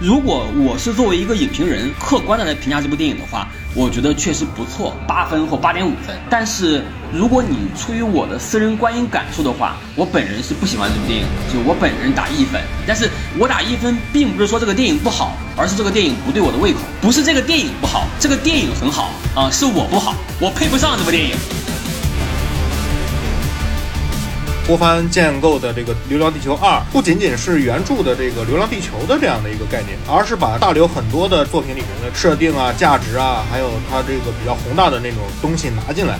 如果我是作为一个影评人，客观的来评价这部电影的话，我觉得确实不错，八分或八点五分。但是如果你出于我的私人观影感受的话，我本人是不喜欢这部电影，就我本人打一分。但是我打一分，并不是说这个电影不好，而是这个电影不对我的胃口。不是这个电影不好，这个电影很好啊，是我不好，我配不上这部电影。郭帆建构的这个《流浪地球二》不仅仅是原著的这个《流浪地球》的这样的一个概念，而是把大刘很多的作品里面的设定啊、价值啊，还有他这个比较宏大的那种东西拿进来。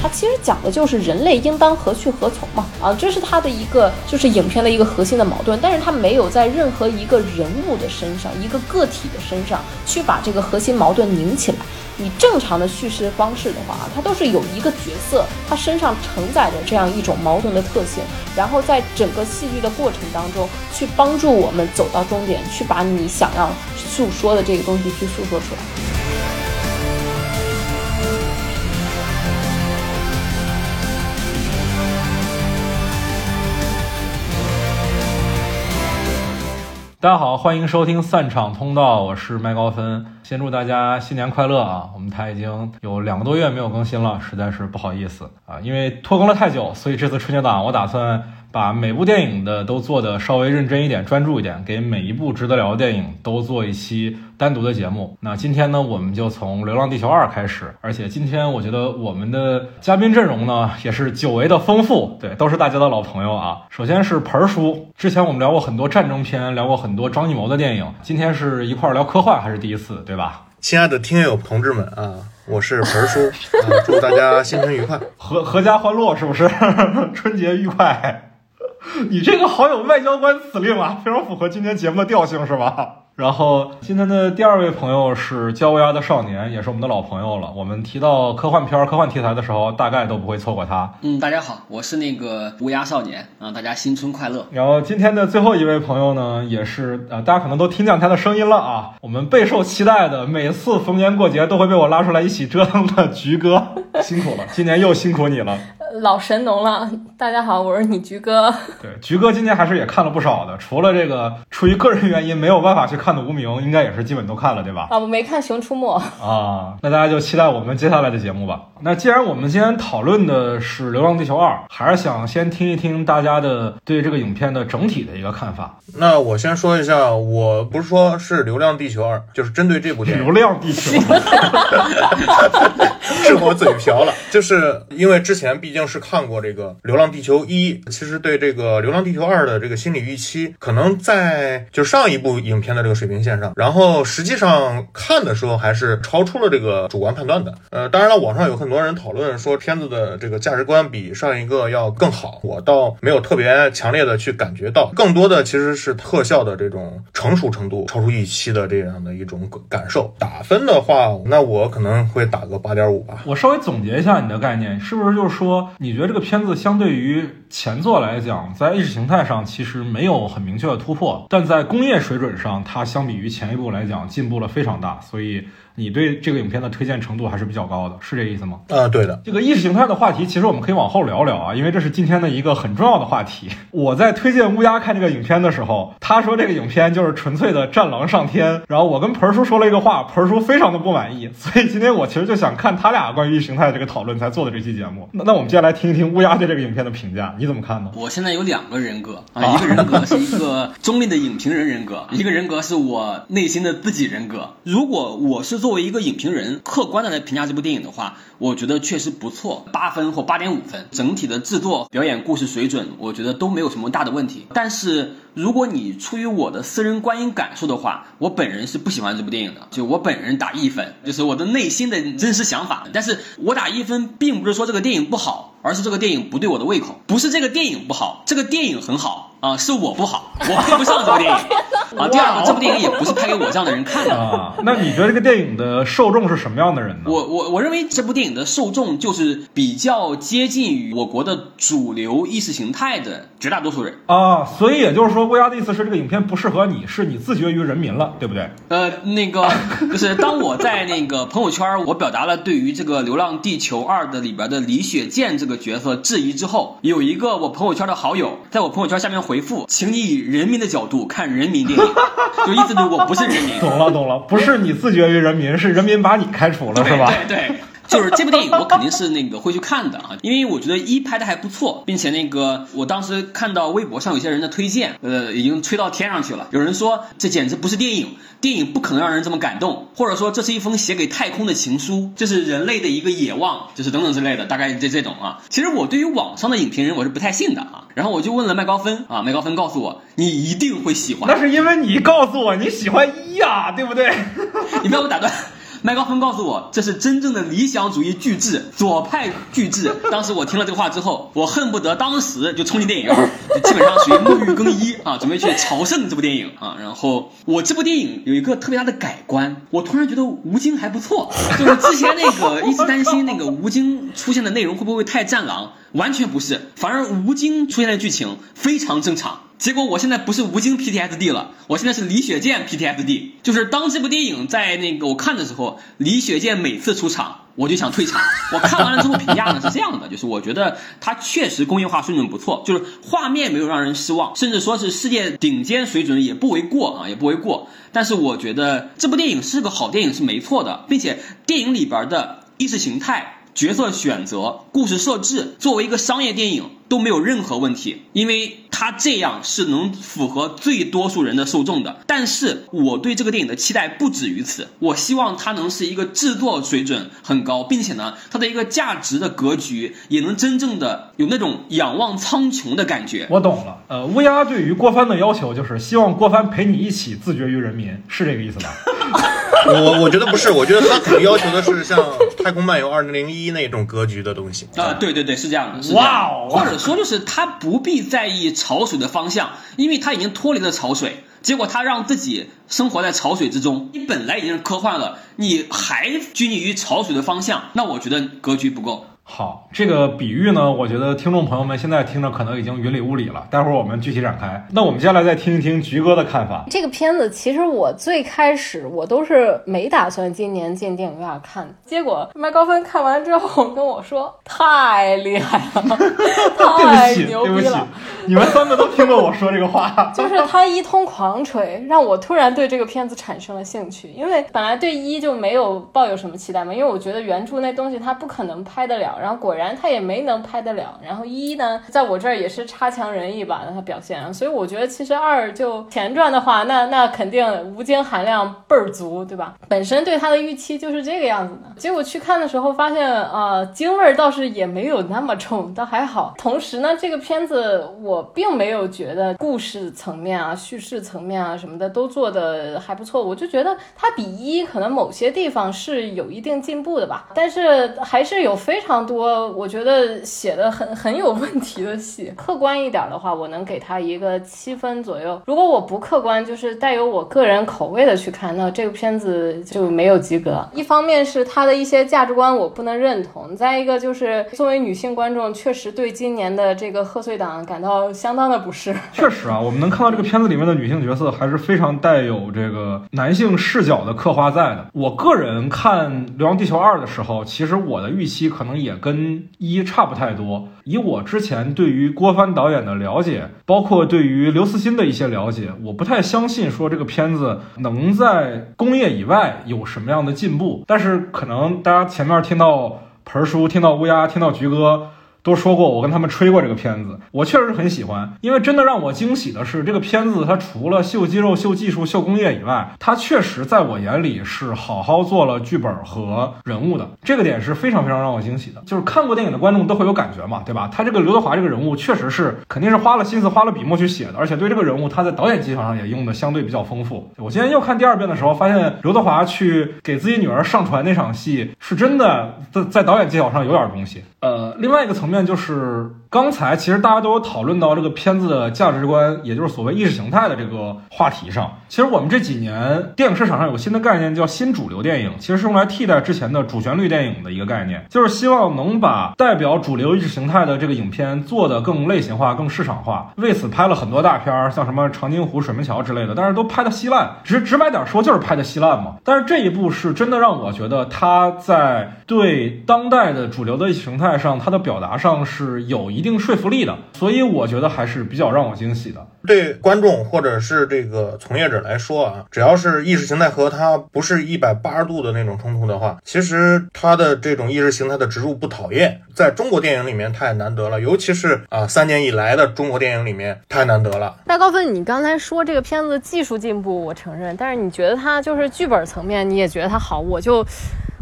它其实讲的就是人类应当何去何从嘛，啊，这是它的一个就是影片的一个核心的矛盾，但是它没有在任何一个人物的身上、一个个体的身上去把这个核心矛盾拧起来。你正常的叙事方式的话，它都是有一个角色，他身上承载着这样一种矛盾的特性，然后在整个戏剧的过程当中，去帮助我们走到终点，去把你想要诉说的这个东西去诉说出来。大家好，欢迎收听散场通道，我是麦高芬。先祝大家新年快乐啊！我们台已经有两个多月没有更新了，实在是不好意思啊，因为拖更了太久，所以这次春节档我打算。把每部电影的都做的稍微认真一点、专注一点，给每一部值得聊的电影都做一期单独的节目。那今天呢，我们就从《流浪地球二》开始，而且今天我觉得我们的嘉宾阵容呢也是久违的丰富，对，都是大家的老朋友啊。首先是盆儿叔，之前我们聊过很多战争片，聊过很多张艺谋的电影，今天是一块聊科幻，还是第一次，对吧？亲爱的听友同志们啊，我是盆儿叔，啊，祝大家新春愉快，阖阖家欢乐，是不是？春节愉快。你这个好有外交官司令啊，非常符合今天节目的调性，是吧？然后今天的第二位朋友是焦鸭的少年，也是我们的老朋友了。我们提到科幻片、科幻题材的时候，大概都不会错过他。嗯，大家好，我是那个乌鸦少年啊，大家新春快乐。然后今天的最后一位朋友呢，也是呃，大家可能都听见他的声音了啊，我们备受期待的，每次逢年过节都会被我拉出来一起折腾的 菊哥，辛苦了，今年又辛苦你了。老神农了，大家好，我是你菊哥。对，菊哥今年还是也看了不少的，除了这个出于个人原因没有办法去看的《无名》，应该也是基本都看了，对吧？啊，我没看《熊出没》啊，那大家就期待我们接下来的节目吧。那既然我们今天讨论的是《流浪地球二》，还是想先听一听大家的对这个影片的整体的一个看法。那我先说一下，我不是说是《流浪地球二》，就是针对这部电影。流浪地球，是我嘴瓢了，就是因为之前毕竟。是看过这个《流浪地球一》，其实对这个《流浪地球二》的这个心理预期，可能在就上一部影片的这个水平线上，然后实际上看的时候还是超出了这个主观判断的。呃，当然了，网上有很多人讨论说片子的这个价值观比上一个要更好，我倒没有特别强烈的去感觉到，更多的其实是特效的这种成熟程度超出预期的这样的一种感受。打分的话，那我可能会打个八点五吧。我稍微总结一下你的概念，是不是就是说？你觉得这个片子相对于前作来讲，在意识形态上其实没有很明确的突破，但在工业水准上，它相比于前一部来讲进步了非常大，所以。你对这个影片的推荐程度还是比较高的，是这意思吗？啊，对的。这个意识形态的话题，其实我们可以往后聊聊啊，因为这是今天的一个很重要的话题。我在推荐乌鸦看这个影片的时候，他说这个影片就是纯粹的战狼上天，然后我跟盆叔说了一个话，盆叔非常的不满意，所以今天我其实就想看他俩关于意识形态这个讨论才做的这期节目。那那我们接下来听一听乌鸦对这个影片的评价，你怎么看呢？我现在有两个人格啊，一个人格是一个中立的影评人人格，一个人格是我内心的自己人格。如果我是作为一个影评人。客观的来评价这部电影的话，我觉得确实不错，八分或八点五分。整体的制作、表演、故事水准，我觉得都没有什么大的问题。但是如果你出于我的私人观影感受的话，我本人是不喜欢这部电影的。就我本人打一分，就是我的内心的真实想法。但是我打一分，并不是说这个电影不好，而是这个电影不对我的胃口。不是这个电影不好，这个电影很好。啊，是我不好，我配不上这部电影 啊。第二个，这部电影也不是拍给我这样的人看的。啊，那你觉得这个电影的受众是什么样的人呢？我我我认为这部电影的受众就是比较接近于我国的主流意识形态的绝大多数人。啊，所以也就是说，乌鸦的意思是这个影片不适合你，是你自绝于人民了，对不对？呃，那个 就是当我在那个朋友圈，我表达了对于这个《流浪地球二》的里边的李雪健这个角色质疑之后，有一个我朋友圈的好友在我朋友圈下面回复，请你以人民的角度看人民电影，就意思就是我不是人民。懂了，懂了，不是你自觉于人民，是人民把你开除了，是吧？对对。就是这部电影，我肯定是那个会去看的啊，因为我觉得一拍的还不错，并且那个我当时看到微博上有些人的推荐，呃，已经吹到天上去了。有人说这简直不是电影，电影不可能让人这么感动，或者说这是一封写给太空的情书，这是人类的一个野望，就是等等之类的，大概这这种啊。其实我对于网上的影评人我是不太信的啊。然后我就问了麦高芬啊，麦高芬告诉我你一定会喜欢，那是因为你告诉我你喜欢一呀，对不对？你不要给我打断。麦高芬告诉我，这是真正的理想主义巨制，左派巨制。当时我听了这个话之后，我恨不得当时就冲进电影院，就基本上属于沐浴更衣啊，准备去朝圣这部电影啊。然后我这部电影有一个特别大的改观，我突然觉得吴京还不错，就是之前那个一直担心那个吴京出现的内容会不会太战狼，完全不是，反而吴京出现的剧情非常正常。结果我现在不是吴京 PTSD 了，我现在是李雪健 PTSD。就是当这部电影在那个我看的时候，李雪健每次出场，我就想退场。我看完了之后评价呢是这样的，就是我觉得它确实工业化水准不错，就是画面没有让人失望，甚至说是世界顶尖水准也不为过啊，也不为过。但是我觉得这部电影是个好电影是没错的，并且电影里边的意识形态。角色选择、故事设置，作为一个商业电影都没有任何问题，因为它这样是能符合最多数人的受众的。但是我对这个电影的期待不止于此，我希望它能是一个制作水准很高，并且呢，它的一个价值的格局也能真正的有那种仰望苍穹的感觉。我懂了，呃，乌鸦对于郭帆的要求就是希望郭帆陪你一起自绝于人民，是这个意思吧？我我觉得不是，我觉得他可能要求的是像《太空漫游二零零一》那种格局的东西。啊，对对对，是这样的，是这样的，或者说就是他不必在意潮水的方向，因为他已经脱离了潮水，结果他让自己生活在潮水之中，你本来已经是科幻了，你还拘泥于潮水的方向，那我觉得格局不够。好，这个比喻呢，我觉得听众朋友们现在听着可能已经云里雾里了。待会儿我们具体展开。那我们接下来再听一听菊哥的看法。这个片子其实我最开始我都是没打算今年进电影院看，结果麦高芬看完之后跟我说太厉害了，太牛逼了。你们三个都听过我说这个话，就是他一通狂吹，让我突然对这个片子产生了兴趣。因为本来对一就没有抱有什么期待嘛，因为我觉得原著那东西他不可能拍得了。然后果然他也没能拍得了，然后一呢，在我这儿也是差强人意吧，他表现，所以我觉得其实二就前传的话，那那肯定吴京含量倍儿足，对吧？本身对他的预期就是这个样子的，结果去看的时候发现，啊，京味儿倒是也没有那么重，倒还好。同时呢，这个片子我并没有觉得故事层面啊、叙事层面啊什么的都做的还不错，我就觉得它比一可能某些地方是有一定进步的吧，但是还是有非常。多，我觉得写的很很有问题的戏。客观一点的话，我能给他一个七分左右。如果我不客观，就是带有我个人口味的去看，那这个片子就没有及格。一方面是他的一些价值观我不能认同，再一个就是作为女性观众，确实对今年的这个贺岁档感到相当的不适。确实啊，我们能看到这个片子里面的女性角色还是非常带有这个男性视角的刻画在的。我个人看《流浪地球二》的时候，其实我的预期可能也。也跟一差不太多。以我之前对于郭帆导演的了解，包括对于刘慈欣的一些了解，我不太相信说这个片子能在工业以外有什么样的进步。但是可能大家前面听到盆叔，听到乌鸦，听到菊哥。都说过，我跟他们吹过这个片子，我确实很喜欢，因为真的让我惊喜的是，这个片子它除了秀肌肉、秀技术、秀工业以外，它确实在我眼里是好好做了剧本和人物的，这个点是非常非常让我惊喜的。就是看过电影的观众都会有感觉嘛，对吧？他这个刘德华这个人物确实是肯定是花了心思、花了笔墨去写的，而且对这个人物他在导演技巧上也用的相对比较丰富。我今天又看第二遍的时候，发现刘德华去给自己女儿上传那场戏，是真的在在导演技巧上有点东西。呃，另外一个层面就是刚才其实大家都有讨论到这个片子的价值观，也就是所谓意识形态的这个话题上。其实我们这几年电影市场上有个新的概念叫新主流电影，其实是用来替代之前的主旋律电影的一个概念，就是希望能把代表主流意识形态的这个影片做得更类型化、更市场化。为此拍了很多大片，像什么长津湖、水门桥之类的，但是都拍的稀烂。直直白点说，就是拍的稀烂嘛。但是这一部是真的让我觉得他在对当代的主流的形态上，他的表达上是有一定说服力的，所以我觉得还是比较让我惊喜的。对观众或者是这个从业者来说啊，只要是意识形态和它不是一百八十度的那种冲突的话，其实它的这种意识形态的植入不讨厌，在中国电影里面太难得了，尤其是啊三年以来的中国电影里面太难得了。大高分，你刚才说这个片子技术进步，我承认，但是你觉得它就是剧本层面，你也觉得它好，我就。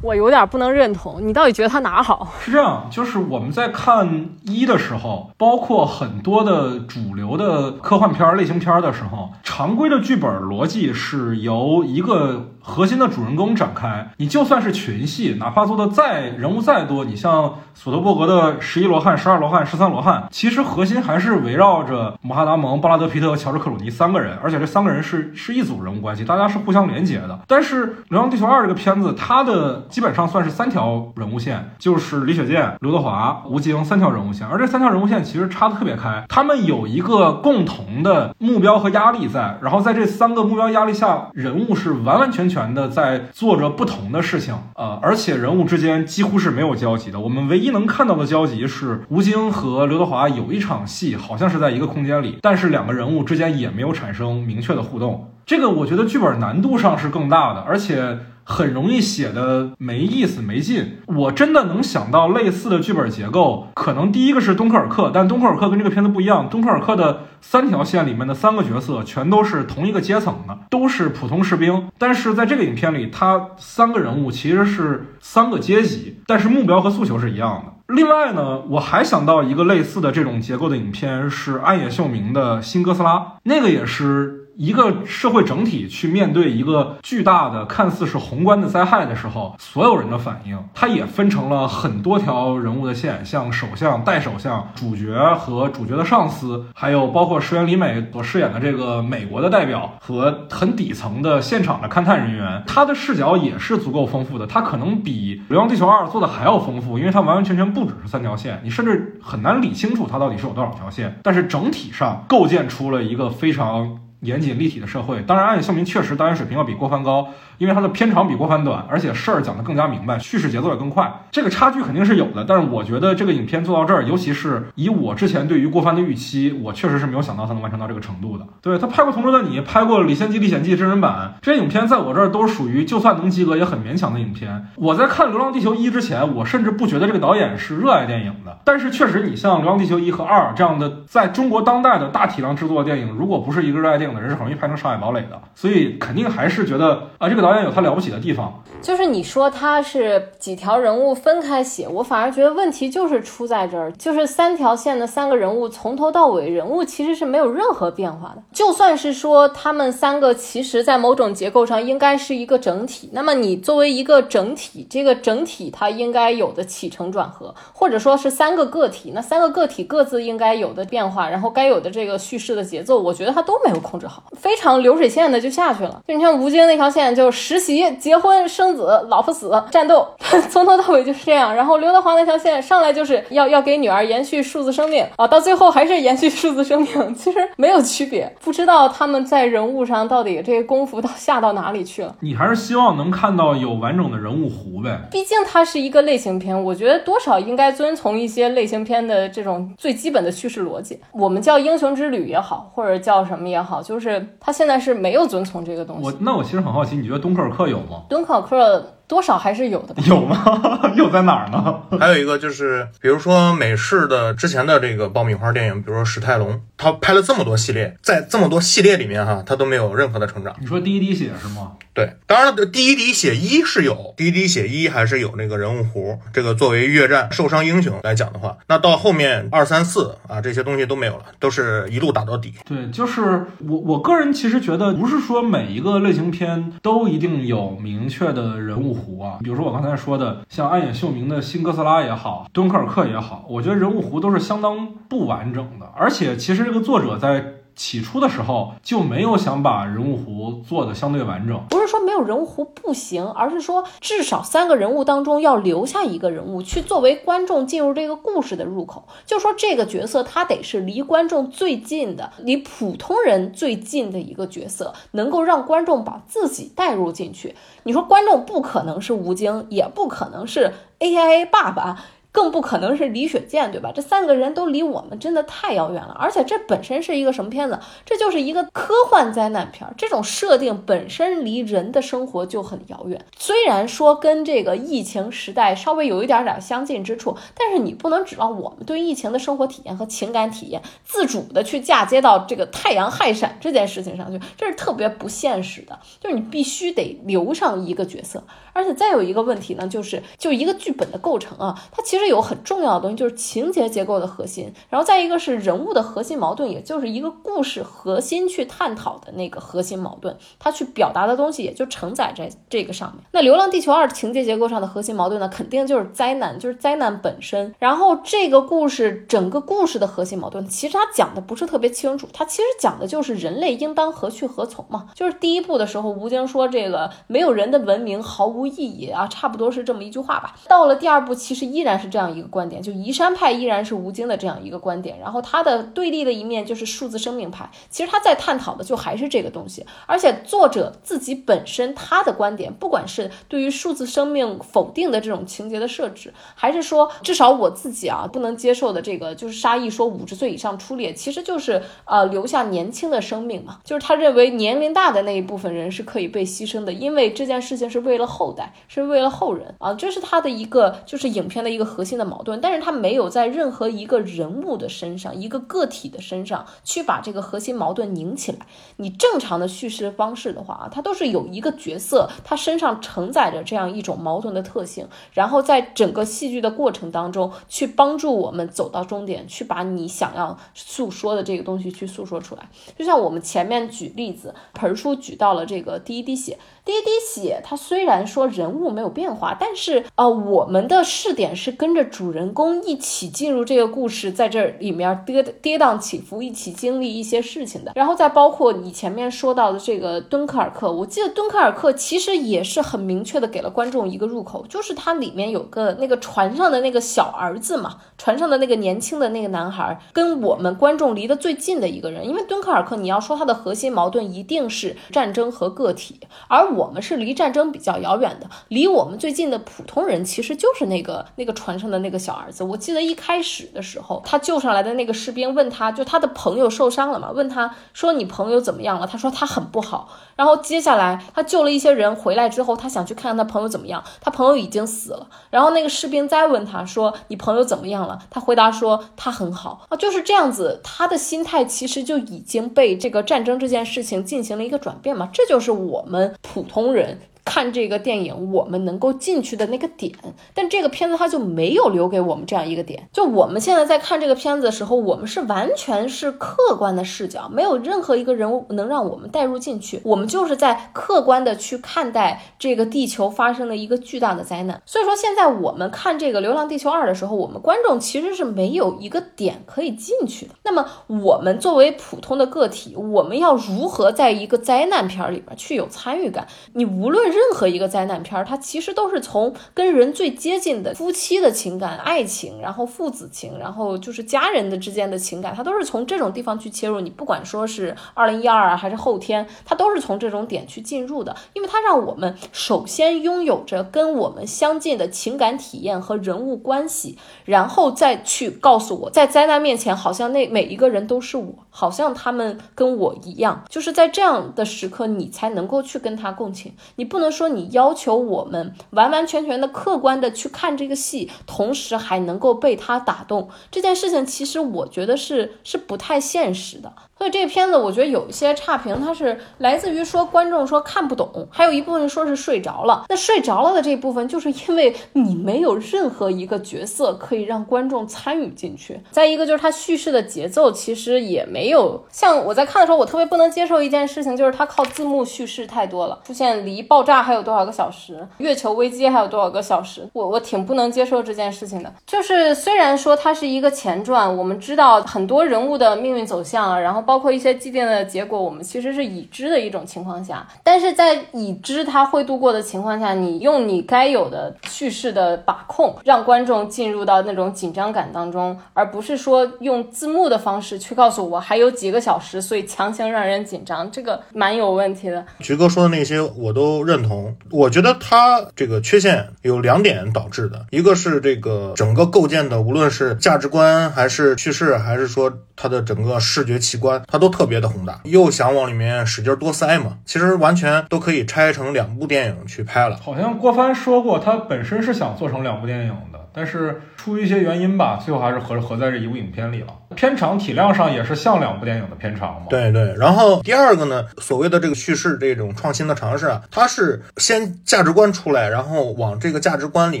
我有点不能认同，你到底觉得它哪好？是这样，就是我们在看一的时候，包括很多的主流的科幻片儿、类型片儿的时候，常规的剧本逻辑是由一个核心的主人公展开。你就算是群戏，哪怕做的再人物再多，你像索德伯格的十一罗汉、十二罗汉、十三罗汉，其实核心还是围绕着马哈达蒙、布拉德皮特和乔治克鲁尼三个人，而且这三个人是是一组人物关系，大家是互相连接的。但是《流浪地球二》这个片子，它的基本上算是三条人物线，就是李雪健、刘德华、吴京三条人物线，而这三条人物线其实差的特别开，他们有一个共同的目标和压力在，然后在这三个目标压力下，人物是完完全全全的在做着不同的事情，呃，而且人物之间几乎是没有交集的。我们唯一能看到的交集是吴京和刘德华有一场戏，好像是在一个空间里，但是两个人物之间也没有产生明确的互动。这个我觉得剧本难度上是更大的，而且。很容易写的没意思没劲。我真的能想到类似的剧本结构，可能第一个是《敦刻尔克》，但《敦刻尔克》跟这个片子不一样，《敦刻尔克》的三条线里面的三个角色全都是同一个阶层的，都是普通士兵。但是在这个影片里，他三个人物其实是三个阶级，但是目标和诉求是一样的。另外呢，我还想到一个类似的这种结构的影片是暗野秀明的《新哥斯拉》，那个也是。一个社会整体去面对一个巨大的、看似是宏观的灾害的时候，所有人的反应，它也分成了很多条人物的线，像首相、代首相、主角和主角的上司，还有包括石原里美所饰演的这个美国的代表和很底层的现场的勘探人员，他的视角也是足够丰富的。他可能比《流浪地球二》做的还要丰富，因为它完完全全不只是三条线，你甚至很难理清楚它到底是有多少条线，但是整体上构建出了一个非常。严谨立体的社会，当然，暗夜秀明确实导演水平要比郭帆高。因为他的片长比郭帆短，而且事儿讲得更加明白，叙事节奏也更快，这个差距肯定是有的。但是我觉得这个影片做到这儿，尤其是以我之前对于郭帆的预期，我确实是没有想到他能完成到这个程度的。对他拍过《同桌的你》，拍过《李仙姬历险记》真人版，这些影片在我这儿都属于就算能及格也很勉强的影片。我在看《流浪地球一》之前，我甚至不觉得这个导演是热爱电影的。但是确实，你像《流浪地球一》和二这样的在中国当代的大体量制作的电影，如果不是一个热爱电影的人，是很容易拍成上海堡垒的。所以肯定还是觉得啊，这个导演有他了不起的。地方就是你说他是几条人物分开写，我反而觉得问题就是出在这儿，就是三条线的三个人物从头到尾人物其实是没有任何变化的。就算是说他们三个其实在某种结构上应该是一个整体，那么你作为一个整体，这个整体它应该有的起承转合，或者说是三个个体，那三个个体各自应该有的变化，然后该有的这个叙事的节奏，我觉得他都没有控制好，非常流水线的就下去了。就你像吴京那条线，就实习结。结婚生子，老婆死，战斗，从头到尾就是这样。然后刘德华那条线上来就是要要给女儿延续数字生命啊，到最后还是延续数字生命，其实没有区别。不知道他们在人物上到底这个功夫到下到哪里去了。你还是希望能看到有完整的人物弧呗？毕竟它是一个类型片，我觉得多少应该遵从一些类型片的这种最基本的叙事逻辑。我们叫英雄之旅也好，或者叫什么也好，就是他现在是没有遵从这个东西。我那我其实很好奇，你觉得敦刻尔克有吗？敦刻尔克多少还是有的，有吗？有在哪儿呢？还有一个就是，比如说美式的之前的这个爆米花电影，比如说史泰龙，他拍了这么多系列，在这么多系列里面哈，他都没有任何的成长。你说第一滴血是吗？对，当然了，第一滴血一是有，第一滴血一还是有那个人物弧，这个作为越战受伤英雄来讲的话，那到后面二三四啊这些东西都没有了，都是一路打到底。对，就是我我个人其实觉得，不是说每一个类型片都一定有明确的人物弧啊。比如说我刚才说的，像暗野秀明的新哥斯拉也好，敦刻尔克也好，我觉得人物弧都是相当不完整的，而且其实这个作者在。起初的时候就没有想把人物弧做的相对完整，不是说没有人物弧不行，而是说至少三个人物当中要留下一个人物去作为观众进入这个故事的入口，就说这个角色他得是离观众最近的，离普通人最近的一个角色，能够让观众把自己带入进去。你说观众不可能是吴京，也不可能是 A I A 爸爸。更不可能是李雪健，对吧？这三个人都离我们真的太遥远了，而且这本身是一个什么片子？这就是一个科幻灾难片，这种设定本身离人的生活就很遥远。虽然说跟这个疫情时代稍微有一点点相近之处，但是你不能指望我们对疫情的生活体验和情感体验自主的去嫁接到这个太阳害闪这件事情上去，这是特别不现实的。就是你必须得留上一个角色，而且再有一个问题呢，就是就一个剧本的构成啊，它其实。有很重要的东西，就是情节结构的核心，然后再一个是人物的核心矛盾，也就是一个故事核心去探讨的那个核心矛盾，它去表达的东西也就承载在这个上面。那《流浪地球二》情节结构上的核心矛盾呢，肯定就是灾难，就是灾难本身。然后这个故事整个故事的核心矛盾，其实它讲的不是特别清楚，它其实讲的就是人类应当何去何从嘛。就是第一部的时候，吴京说这个没有人的文明毫无意义啊，差不多是这么一句话吧。到了第二部，其实依然是。这样一个观点，就移山派依然是吴京的这样一个观点，然后他的对立的一面就是数字生命派。其实他在探讨的就还是这个东西，而且作者自己本身他的观点，不管是对于数字生命否定的这种情节的设置，还是说至少我自己啊不能接受的这个，就是沙溢说五十岁以上出列，其实就是呃留下年轻的生命嘛，就是他认为年龄大的那一部分人是可以被牺牲的，因为这件事情是为了后代，是为了后人啊，这是他的一个就是影片的一个核。核心的矛盾，但是他没有在任何一个人物的身上、一个个体的身上去把这个核心矛盾拧起来。你正常的叙事方式的话啊，它都是有一个角色，他身上承载着这样一种矛盾的特性，然后在整个戏剧的过程当中去帮助我们走到终点，去把你想要诉说的这个东西去诉说出来。就像我们前面举例子，盆叔举到了这个第一滴血。第一滴血，它虽然说人物没有变化，但是呃，我们的视点是跟着主人公一起进入这个故事，在这里面跌跌宕起伏，一起经历一些事情的。然后再包括你前面说到的这个敦刻尔克，我记得敦刻尔克其实也是很明确的给了观众一个入口，就是它里面有个那个船上的那个小儿子嘛，船上的那个年轻的那个男孩，跟我们观众离得最近的一个人。因为敦刻尔克，你要说它的核心矛盾一定是战争和个体，而我们是离战争比较遥远的，离我们最近的普通人其实就是那个那个船上的那个小儿子。我记得一开始的时候，他救上来的那个士兵问他，就他的朋友受伤了嘛，问他说你朋友怎么样了？他说他很不好。然后接下来他救了一些人回来之后，他想去看看他朋友怎么样，他朋友已经死了。然后那个士兵再问他说你朋友怎么样了？他回答说他很好啊，就是这样子。他的心态其实就已经被这个战争这件事情进行了一个转变嘛，这就是我们普普通人。看这个电影，我们能够进去的那个点，但这个片子它就没有留给我们这样一个点。就我们现在在看这个片子的时候，我们是完全是客观的视角，没有任何一个人物能让我们带入进去。我们就是在客观的去看待这个地球发生了一个巨大的灾难。所以说，现在我们看这个《流浪地球二》的时候，我们观众其实是没有一个点可以进去的。那么，我们作为普通的个体，我们要如何在一个灾难片里边去有参与感？你无论。任何一个灾难片，它其实都是从跟人最接近的夫妻的情感、爱情，然后父子情，然后就是家人的之间的情感，它都是从这种地方去切入。你不管说是二零一二啊，还是后天，它都是从这种点去进入的，因为它让我们首先拥有着跟我们相近的情感体验和人物关系，然后再去告诉我，在灾难面前，好像那每一个人都是我，好像他们跟我一样，就是在这样的时刻，你才能够去跟他共情，你不能。能说你要求我们完完全全的客观的去看这个戏，同时还能够被他打动。这件事情其实我觉得是是不太现实的。所以这个片子，我觉得有一些差评，它是来自于说观众说看不懂，还有一部分说是睡着了。那睡着了的这部分，就是因为你没有任何一个角色可以让观众参与进去。再一个就是它叙事的节奏其实也没有像我在看的时候，我特别不能接受一件事情，就是它靠字幕叙事太多了。出现离爆炸还有多少个小时，月球危机还有多少个小时，我我挺不能接受这件事情的。就是虽然说它是一个前传，我们知道很多人物的命运走向，然后包。括一些既定的结果，我们其实是已知的一种情况下，但是在已知它会度过的情况下，你用你该有的叙事的把控，让观众进入到那种紧张感当中，而不是说用字幕的方式去告诉我还有几个小时，所以强行让人紧张，这个蛮有问题的。菊哥说的那些我都认同，我觉得他这个缺陷有两点导致的，一个是这个整个构建的，无论是价值观还是叙事，还是说它的整个视觉奇观。它都特别的宏大，又想往里面使劲多塞嘛，其实完全都可以拆成两部电影去拍了。好像郭帆说过，他本身是想做成两部电影的，但是出于一些原因吧，最后还是合合在这一部影片里了。片长体量上也是像两部电影的片长嘛。对对，然后第二个呢，所谓的这个叙事这种创新的尝试啊，它是先价值观出来，然后往这个价值观里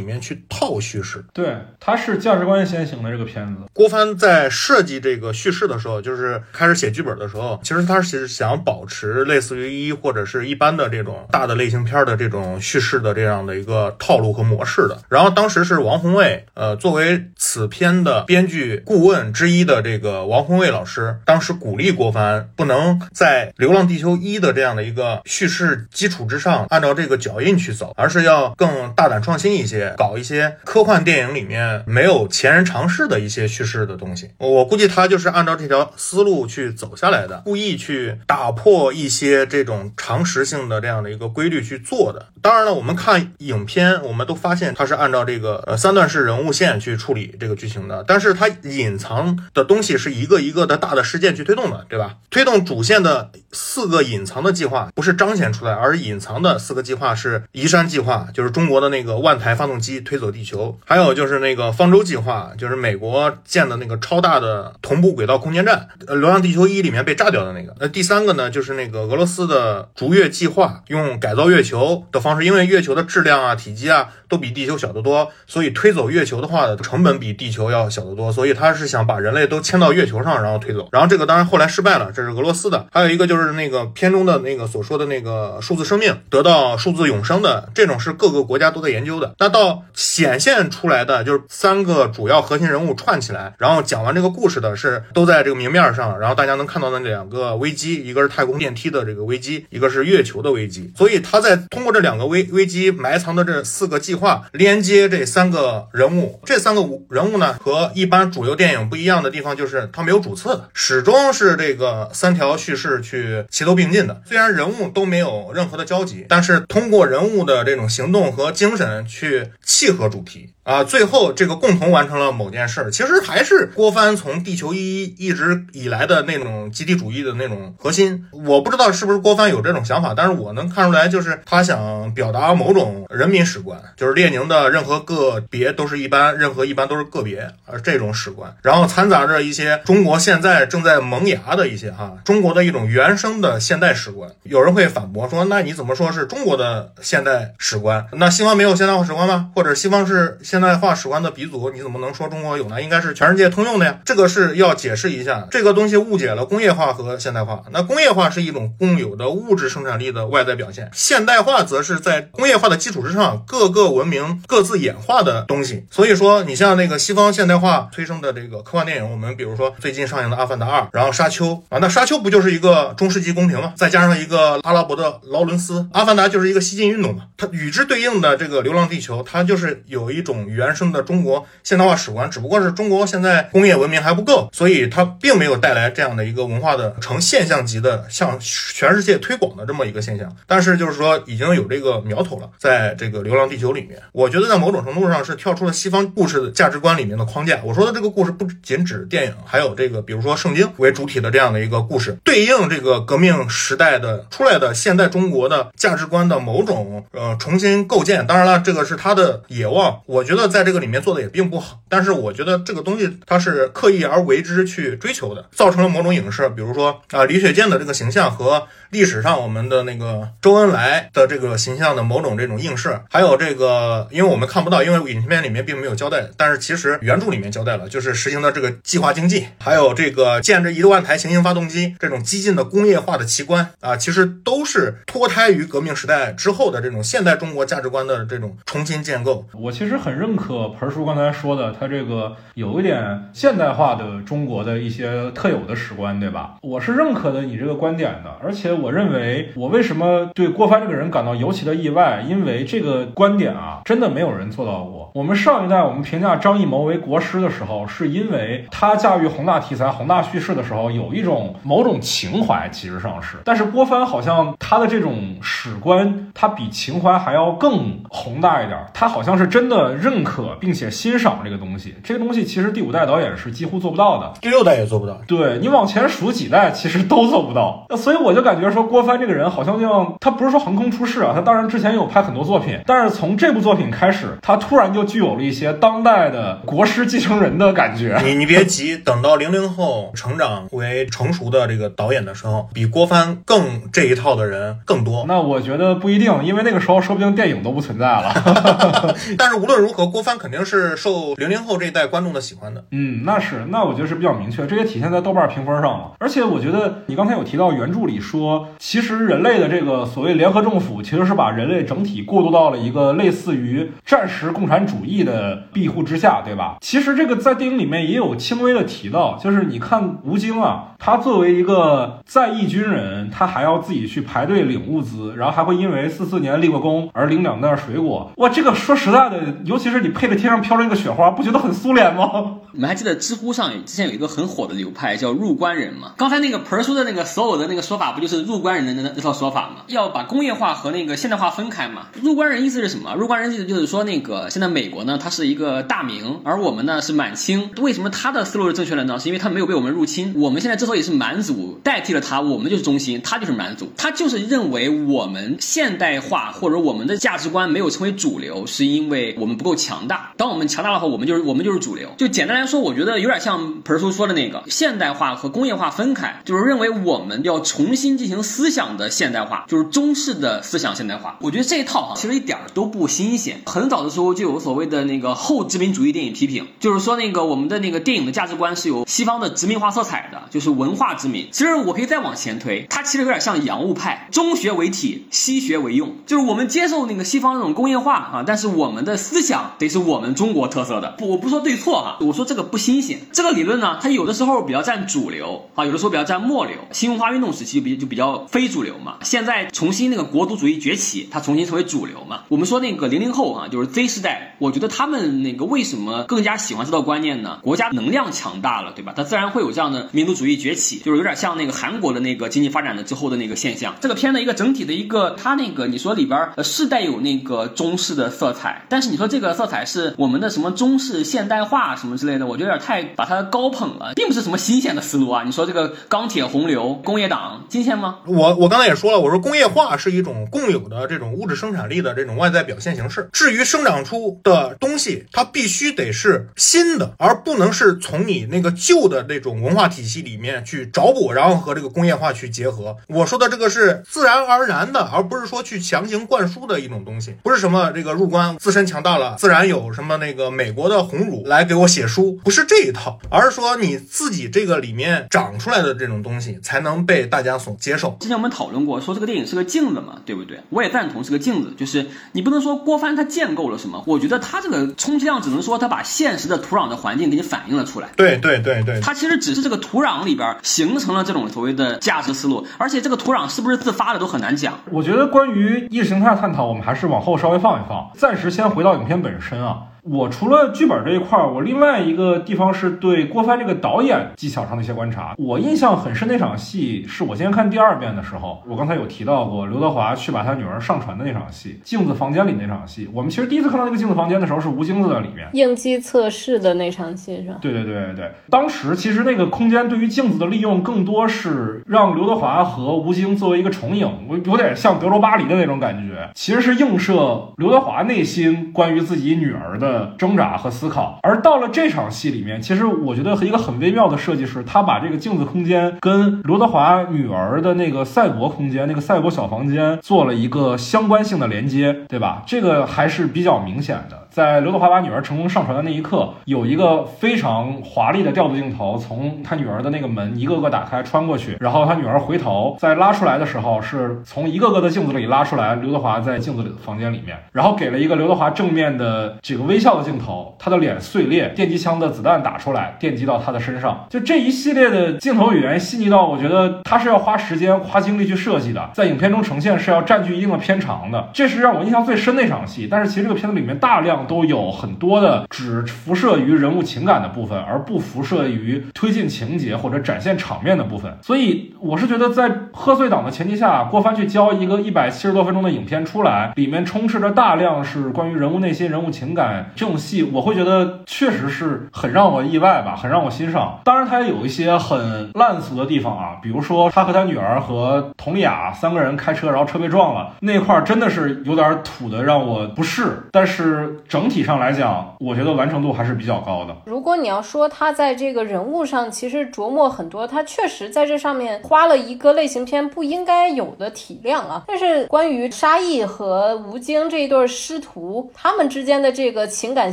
面去套叙事。对，它是价值观先行的这个片子。郭帆在设计这个叙事的时候，就是开始写剧本的时候，其实他是想保持类似于一或者是一般的这种大的类型片的这种叙事的这样的一个套路和模式的。然后当时是王宏卫，呃，作为此片的编剧顾问之一的。这个王宏卫老师当时鼓励郭帆不能在《流浪地球一》的这样的一个叙事基础之上按照这个脚印去走，而是要更大胆创新一些，搞一些科幻电影里面没有前人尝试的一些叙事的东西。我估计他就是按照这条思路去走下来的，故意去打破一些这种常识性的这样的一个规律去做的。当然了，我们看影片，我们都发现他是按照这个呃三段式人物线去处理这个剧情的，但是它隐藏的东。西是一个一个的大的事件去推动的，对吧？推动主线的四个隐藏的计划不是彰显出来，而隐藏的四个计划是移山计划，就是中国的那个万台发动机推走地球；还有就是那个方舟计划，就是美国建的那个超大的同步轨道空间站，呃，《流浪地球一》里面被炸掉的那个。那第三个呢，就是那个俄罗斯的逐月计划，用改造月球的方式，因为月球的质量啊、体积啊都比地球小得多，所以推走月球的话，成本比地球要小得多，所以他是想把人类都。迁到月球上，然后推走，然后这个当然后来失败了，这是俄罗斯的。还有一个就是那个片中的那个所说的那个数字生命得到数字永生的这种是各个国家都在研究的。那到显现出来的就是三个主要核心人物串起来，然后讲完这个故事的是都在这个明面上，然后大家能看到的两个危机，一个是太空电梯的这个危机，一个是月球的危机。所以他在通过这两个危危机埋藏的这四个计划连接这三个人物，这三个人物呢和一般主流电影不一样的地方。就是它没有主次的，始终是这个三条叙事去齐头并进的。虽然人物都没有任何的交集，但是通过人物的这种行动和精神去契合主题。啊，最后这个共同完成了某件事儿，其实还是郭帆从地球一一直以来的那种集体主义的那种核心。我不知道是不是郭帆有这种想法，但是我能看出来，就是他想表达某种人民史观，就是列宁的任何个别都是一般，任何一般都是个别，而这种史观，然后掺杂着一些中国现在正在萌芽的一些哈，中国的一种原生的现代史观。有人会反驳说，那你怎么说是中国的现代史观？那西方没有现代化史观吗？或者西方是？现代化史观的鼻祖，你怎么能说中国有呢？应该是全世界通用的呀。这个是要解释一下，这个东西误解了工业化和现代化。那工业化是一种共有的物质生产力的外在表现，现代化则是在工业化的基础之上，各个文明各自演化的东西。所以说，你像那个西方现代化催生的这个科幻电影，我们比如说最近上映的《阿凡达二》，然后《沙丘》啊，那《沙丘》不就是一个中世纪宫廷吗？再加上一个阿拉伯的劳伦斯，《阿凡达》就是一个西进运动嘛。它与之对应的这个《流浪地球》，它就是有一种。原生的中国现代化史观，只不过是中国现在工业文明还不够，所以它并没有带来这样的一个文化的成现象级的向全世界推广的这么一个现象。但是就是说已经有这个苗头了，在这个《流浪地球》里面，我觉得在某种程度上是跳出了西方故事的价值观里面的框架。我说的这个故事不仅指电影，还有这个比如说圣经为主体的这样的一个故事，对应这个革命时代的出来的现代中国的价值观的某种呃重新构建。当然了，这个是他的野望，我觉觉得在这个里面做的也并不好。但是我觉得这个东西它是刻意而为之去追求的，造成了某种影视，比如说啊李雪健的这个形象和。历史上我们的那个周恩来的这个形象的某种这种映射，还有这个，因为我们看不到，因为影片里面并没有交代，但是其实原著里面交代了，就是实行的这个计划经济，还有这个建这一万台行星发动机这种激进的工业化的奇观啊，其实都是脱胎于革命时代之后的这种现代中国价值观的这种重新建构。我其实很认可盆叔刚才说的，他这个有一点现代化的中国的一些特有的史观，对吧？我是认可的你这个观点的，而且。我认为，我为什么对郭帆这个人感到尤其的意外？因为这个观点啊，真的没有人做到过。我们上一代，我们评价张艺谋为国师的时候，是因为他驾驭宏大题材、宏大叙事的时候，有一种某种情怀，其实上是。但是郭帆好像他的这种史观，他比情怀还要更宏大一点。他好像是真的认可并且欣赏这个东西。这个东西其实第五代导演是几乎做不到的，第六代也做不到。对你往前数几代，其实都做不到。所以我就感觉。说郭帆这个人好像像他不是说横空出世啊，他当然之前有拍很多作品，但是从这部作品开始，他突然就具有了一些当代的国师继承人的感觉。你你别急，等到零零后成长为成熟的这个导演的时候，比郭帆更这一套的人更多。那我觉得不一定，因为那个时候说不定电影都不存在了。但是无论如何，郭帆肯定是受零零后这一代观众的喜欢的。嗯，那是，那我觉得是比较明确，这也体现在豆瓣评分上了。而且我觉得你刚才有提到原著里说。其实人类的这个所谓联合政府，其实是把人类整体过渡到了一个类似于战时共产主义的庇护之下，对吧？其实这个在电影里面也有轻微的提到，就是你看吴京啊，他作为一个在役军人，他还要自己去排队领物资，然后还会因为四四年立过功而领两袋水果。哇，这个说实在的，尤其是你配着天上飘着那个雪花，不觉得很苏联吗？你们还记得知乎上之前有一个很火的流派叫入关人吗？刚才那个盆儿叔的那个所有的那个说法，不就是入关人的那那套说法吗？要把工业化和那个现代化分开嘛？入关人意思是什么？入关人意思就是说，那个现在美国呢，它是一个大明，而我们呢是满清。为什么他的思路是正确的呢？是因为他没有被我们入侵。我们现在之所以是满族，代替了他，我们就是中心，他就是满族。他就是认为我们现代化或者我们的价值观没有成为主流，是因为我们不够强大。当我们强大了后，我们就是我们就是主流。就简单来。说我觉得有点像盆叔说的那个现代化和工业化分开，就是认为我们要重新进行思想的现代化，就是中式的思想现代化。我觉得这一套啊，其实一点都不新鲜。很早的时候就有所谓的那个后殖民主义电影批评，就是说那个我们的那个电影的价值观是有西方的殖民化色彩的，就是文化之名。其实我可以再往前推，它其实有点像洋务派，中学为体，西学为用，就是我们接受那个西方那种工业化啊，但是我们的思想得是我们中国特色的。不，我不说对错哈，我说这。个不新鲜，这个理论呢，它有的时候比较占主流啊，有的时候比较占末流。新文化运动时期就比就比较非主流嘛。现在重新那个国族主义崛起，它重新成为主流嘛。我们说那个零零后啊，就是 Z 时代，我觉得他们那个为什么更加喜欢这套观念呢？国家能量强大了，对吧？它自然会有这样的民族主义崛起，就是有点像那个韩国的那个经济发展的之后的那个现象。这个片的一个整体的一个，它那个你说里边呃是带有那个中式的色彩，但是你说这个色彩是我们的什么中式现代化什么之类的，我觉得有点太。把它高捧了，并不是什么新鲜的思路啊！你说这个钢铁洪流、工业党新鲜吗？我我刚才也说了，我说工业化是一种共有的这种物质生产力的这种外在表现形式。至于生长出的东西，它必须得是新的，而不能是从你那个旧的那种文化体系里面去找补，然后和这个工业化去结合。我说的这个是自然而然的，而不是说去强行灌输的一种东西，不是什么这个入关自身强大了，自然有什么那个美国的红儒来给我写书，不是这一套。而是说你自己这个里面长出来的这种东西才能被大家所接受。之前我们讨论过，说这个电影是个镜子嘛，对不对？我也赞同是个镜子，就是你不能说郭帆他建构了什么，我觉得他这个充其量只能说他把现实的土壤的环境给你反映了出来。对对对对，他其实只是这个土壤里边形成了这种所谓的价值思路，而且这个土壤是不是自发的都很难讲。我觉得关于意识形态探讨，我们还是往后稍微放一放，暂时先回到影片本身啊。我除了剧本这一块儿，我另外一个地方是对郭帆这个导演技巧上的一些观察。我印象很深那场戏，是我今天看第二遍的时候，我刚才有提到过刘德华去把他女儿上传的那场戏，镜子房间里那场戏。我们其实第一次看到那个镜子房间的时候，是吴京子在里面。应激测试的那场戏是吧？对对对对对，当时其实那个空间对于镜子的利用，更多是让刘德华和吴京作为一个重影，我有点像德罗巴黎的那种感觉，其实是映射刘德华内心关于自己女儿的挣扎和思考。而到了这场戏里面，其实我觉得和一个很微妙的设计是，他把这个镜子空间跟刘德华女儿的那个赛博空间、那个赛博小房间做了一个相关性的连接，对吧？这个还是比较明显的。在刘德华把女儿成功上船的那一刻，有一个非常华丽的调度镜头，从他女儿的那个门一个个打开穿过去，然后他女儿回头再拉出来的时候，是从一个个的镜子里拉出来，刘德华在镜子里的房间里面，然后给了一个刘德华正面的这个微笑的镜头，他的脸碎裂，电击枪的子弹打出来，电击到他的身上，就这一系列的镜头语言细腻到，我觉得他是要花时间花精力去设计的，在影片中呈现是要占据一定的片长的，这是让我印象最深的一场戏。但是其实这个片子里面大量都有很多的只辐射于人物情感的部分，而不辐射于推进情节或者展现场面的部分。所以我是觉得，在贺岁档的前提下，郭帆去教一个一百七十多分钟的影片出来，里面充斥着大量是关于人物内心、人物情感这种戏，我会觉得确实是很让我意外吧，很让我欣赏。当然，他也有一些很烂俗的地方啊，比如说他和他女儿和佟丽娅三个人开车，然后车被撞了那块儿，真的是有点土的，让我不适。但是整体上来讲，我觉得完成度还是比较高的。如果你要说他在这个人物上其实琢磨很多，他确实在这上面花了一个类型片不应该有的体量啊。但是关于沙溢和吴京这一对师徒，他们之间的这个情感